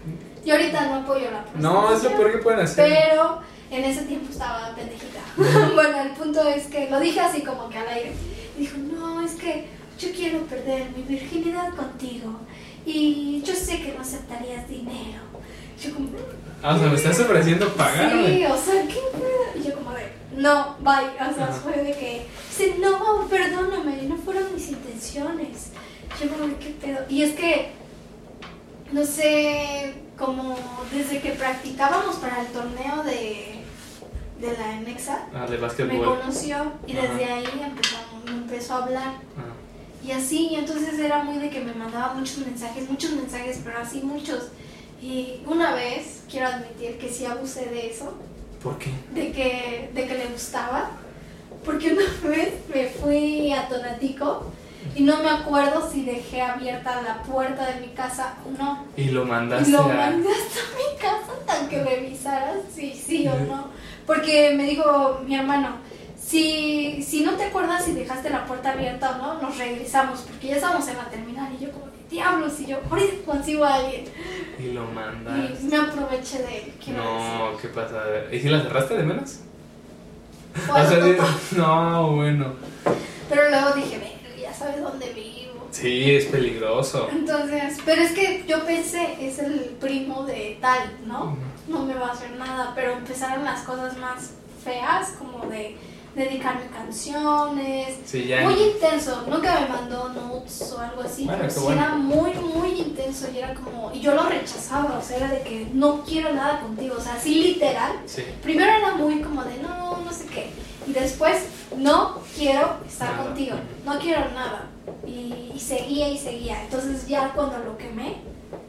Y ahorita no apoyo la No, es lo prostitución, peor que pueden hacer. Pero en ese tiempo estaba pendejita. bueno, el punto es que lo dije así como que al aire. Y dijo, no, es que yo quiero perder mi virginidad contigo. Y yo sé que no aceptarías dinero. Yo como, Ah, o sea, me estás ofreciendo pagarme. sí, o sea, ¿qué pedo? Y yo como de, no, bye. O sea, Ajá. fue de que, dice, no, perdóname, no fueron mis intenciones. Yo como de, ¿qué pedo? Y es que, no sé, como desde que practicábamos para el torneo de, de la Enexa, Ah, de me conoció y desde ahí empezó, me empezó a hablar. Ah. Y así, y entonces era muy de que me mandaba muchos mensajes, muchos mensajes, pero así muchos. Y una vez, quiero admitir que sí abusé de eso, ¿Por qué? de que, de que le gustaba, porque una vez me fui a Tonatico y no me acuerdo si dejé abierta la puerta de mi casa o no. Y lo Y mandaste lo a. mandé hasta mi casa tan que revisaras si sí o no. Porque me dijo mi hermano, si, si no te acuerdas si dejaste la puerta abierta o no, nos regresamos, porque ya estamos en la terminal. Y yo como, diablos, y yo, ahorita consigo a alguien. Y lo mandaste. Y me aproveché de él, No, ¿qué pasa? ¿Y si la cerraste de menos? O sea, no, bueno. Pero luego dije, "Ve, ya sabes dónde vivo. Sí, es peligroso. Entonces, pero es que yo pensé, es el primo de tal, ¿no? No me va a hacer nada, pero empezaron las cosas más feas, como de dedicarme canciones. Sí, ya. Muy intenso, nunca me mandó notes o algo así, Bueno, pero sí bueno. era muy, muy intenso y era como, y yo lo rechazaba, o sea, era de que no quiero nada contigo, o sea, así literal. Sí. Primero era muy como de no, no sé qué, y después no quiero estar Nada. contigo, no quiero nada. Y, y seguía y seguía, entonces ya cuando lo quemé,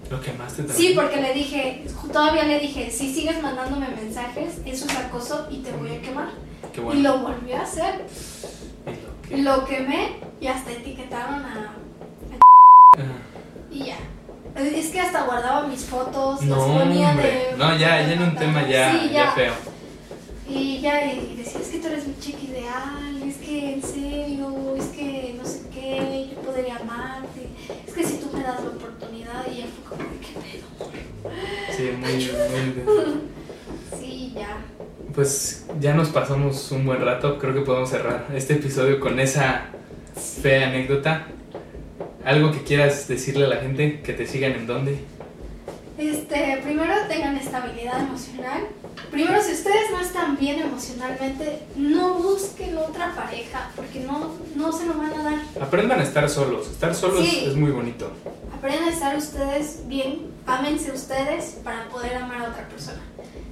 Lo quemaste también. sí, porque le dije, todavía le dije, si sigues mandándome mensajes, eso es acoso y te voy a quemar. Qué Y bueno. lo volvió a hacer. Y lo que- Lo quemé y hasta etiquetaron a... Y ya. Es que hasta guardaba mis fotos, las No, ponía hombre. de... No, ya, ya en un tema ya, Sí, ya feo. Y ya y decía, es que tú eres mi chica ideal, es que en serio, es que no sé qué, yo podría amarte, es que si tú das la oportunidad y ya fue como, ¿qué pedo? Sí, muy, muy. Sí, ya. Pues ya nos pasamos un buen rato. Creo que podemos cerrar este episodio con esa fea anécdota. Algo que quieras decirle a la gente, que te sigan en dónde. Este, primero tengan estabilidad emocional, Primero, si ustedes no están bien emocionalmente, no busquen otra pareja, porque no, no se lo van a dar. Aprendan a estar solos. Estar solos Sí. es muy bonito. Aprendan a estar ustedes bien, ámense ustedes para poder amar a otra persona.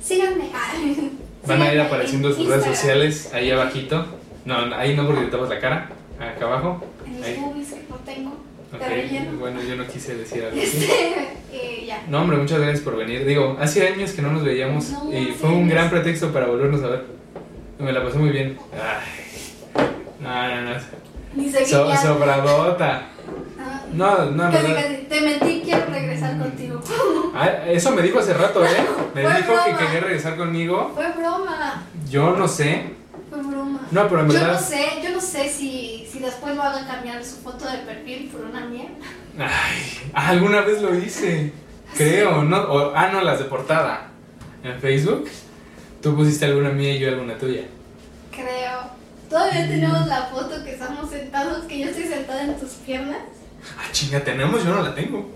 Síganme. Van a ir apareciendo en sus redes sociales ahí abajito. No, ahí no porque te tapas la cara. Acá abajo. En mis Ahí. boobies que no tengo. Ok, De relleno. Bueno, yo no quise decir algo así. Este, eh, ya. No, hombre, muchas gracias por venir. Digo, hace años que no nos veíamos No, y fue un años. gran pretexto para volvernos a ver. Me la pasé muy bien. Ay. No, no, no. Ni So- sobradota. No, no, casi, no. casi. Te mentí, quiero regresar contigo. Ah, eso me dijo hace rato, ¿eh? Me Fue dijo que quería regresar conmigo. Fue broma. Yo no sé. Fue broma. No, pero en Yo verdad. no sé, yo no sé si, si después lo hagan cambiar su foto de perfil por una mía. Ay, alguna vez lo hice. Creo, ¿no? O- ah, no, las de portada. En Facebook. Tú pusiste alguna mía y yo alguna tuya. Creo. Todavía tenemos la foto que estamos sentados, que yo estoy sentada en tus piernas. Ah, chinga, tenemos, yo no la tengo.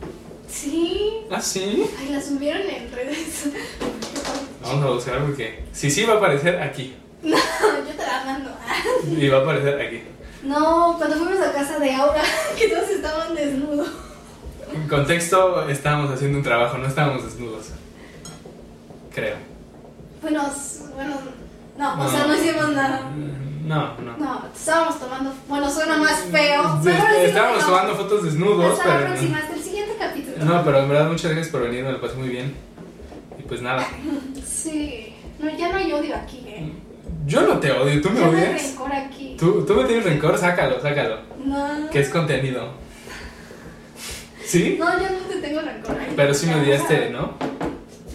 Sí. Ah, sí. Ay, la subieron en redes. Vamos a buscar porque. Sí, sí, va a aparecer aquí. No, yo te la mando. Y va a aparecer aquí. No, cuando fuimos a casa de Aura, que todos estaban desnudos. En contexto, estábamos haciendo un trabajo, no estábamos desnudos. Creo. Bueno, bueno, no, o sea, no hicimos nada. No, no. No, estábamos tomando. Bueno, suena más feo. Sí, Mejor decirlo Estábamos no. tomando fotos desnudos, Hasta la pero. próxima, hasta el siguiente capítulo. No, pero en verdad, muchas gracias por venir, me lo pasé muy bien. Y pues nada. Sí. No, ya no hay odio aquí, eh. Yo no te odio, tú me Ya no hay odias. rencor aquí. Tú, tú me tienes rencor, sácalo, sácalo. No. Que es contenido. ¿Sí? No, yo no te tengo rencor. Ay, Pero sí me odiaste, ¿no?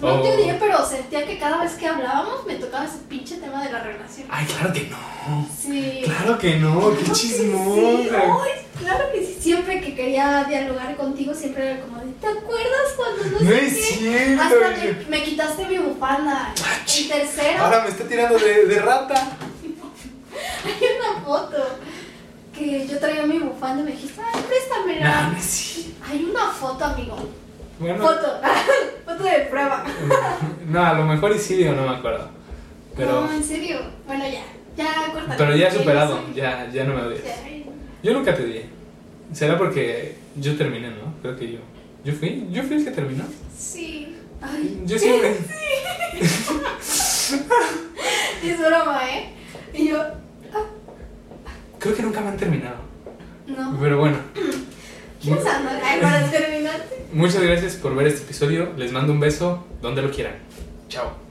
No Oh. odié, pero sentía que cada vez que hablábamos me tocaba ese pinche tema de la relación. Ay, claro que no. Sí. Claro que no, qué que sí. chismosa. Ay, claro que sí. Siempre que quería dialogar contigo, siempre era como de, ¿te acuerdas cuando no, No sé es qué? cierto. Hasta me, me quitaste mi bufanda. Ah, En tercero Ahora me está tirando de, de rata. hay una foto que yo traía mi bufanda y me dijiste, ay, préstamela. Es cierto. Hay una foto, amigo. Bueno, Foto. foto de prueba. no, a lo mejor y sí o no me acuerdo. Pero, No, en serio. Bueno, ya. Ya, córtalo. pero ya he superado, ya, ya no me odias. Yo nunca te odié. Será porque yo terminé, ¿no? Creo que yo. ¿Yo fui? ¿Yo fui el que terminó? Sí. Ay. Yo siempre. Es broma, ¿eh? Y yo, Creo que nunca me han terminado. no. Pero bueno. Muchas gracias por ver este episodio. Les mando un beso donde lo quieran. Chao.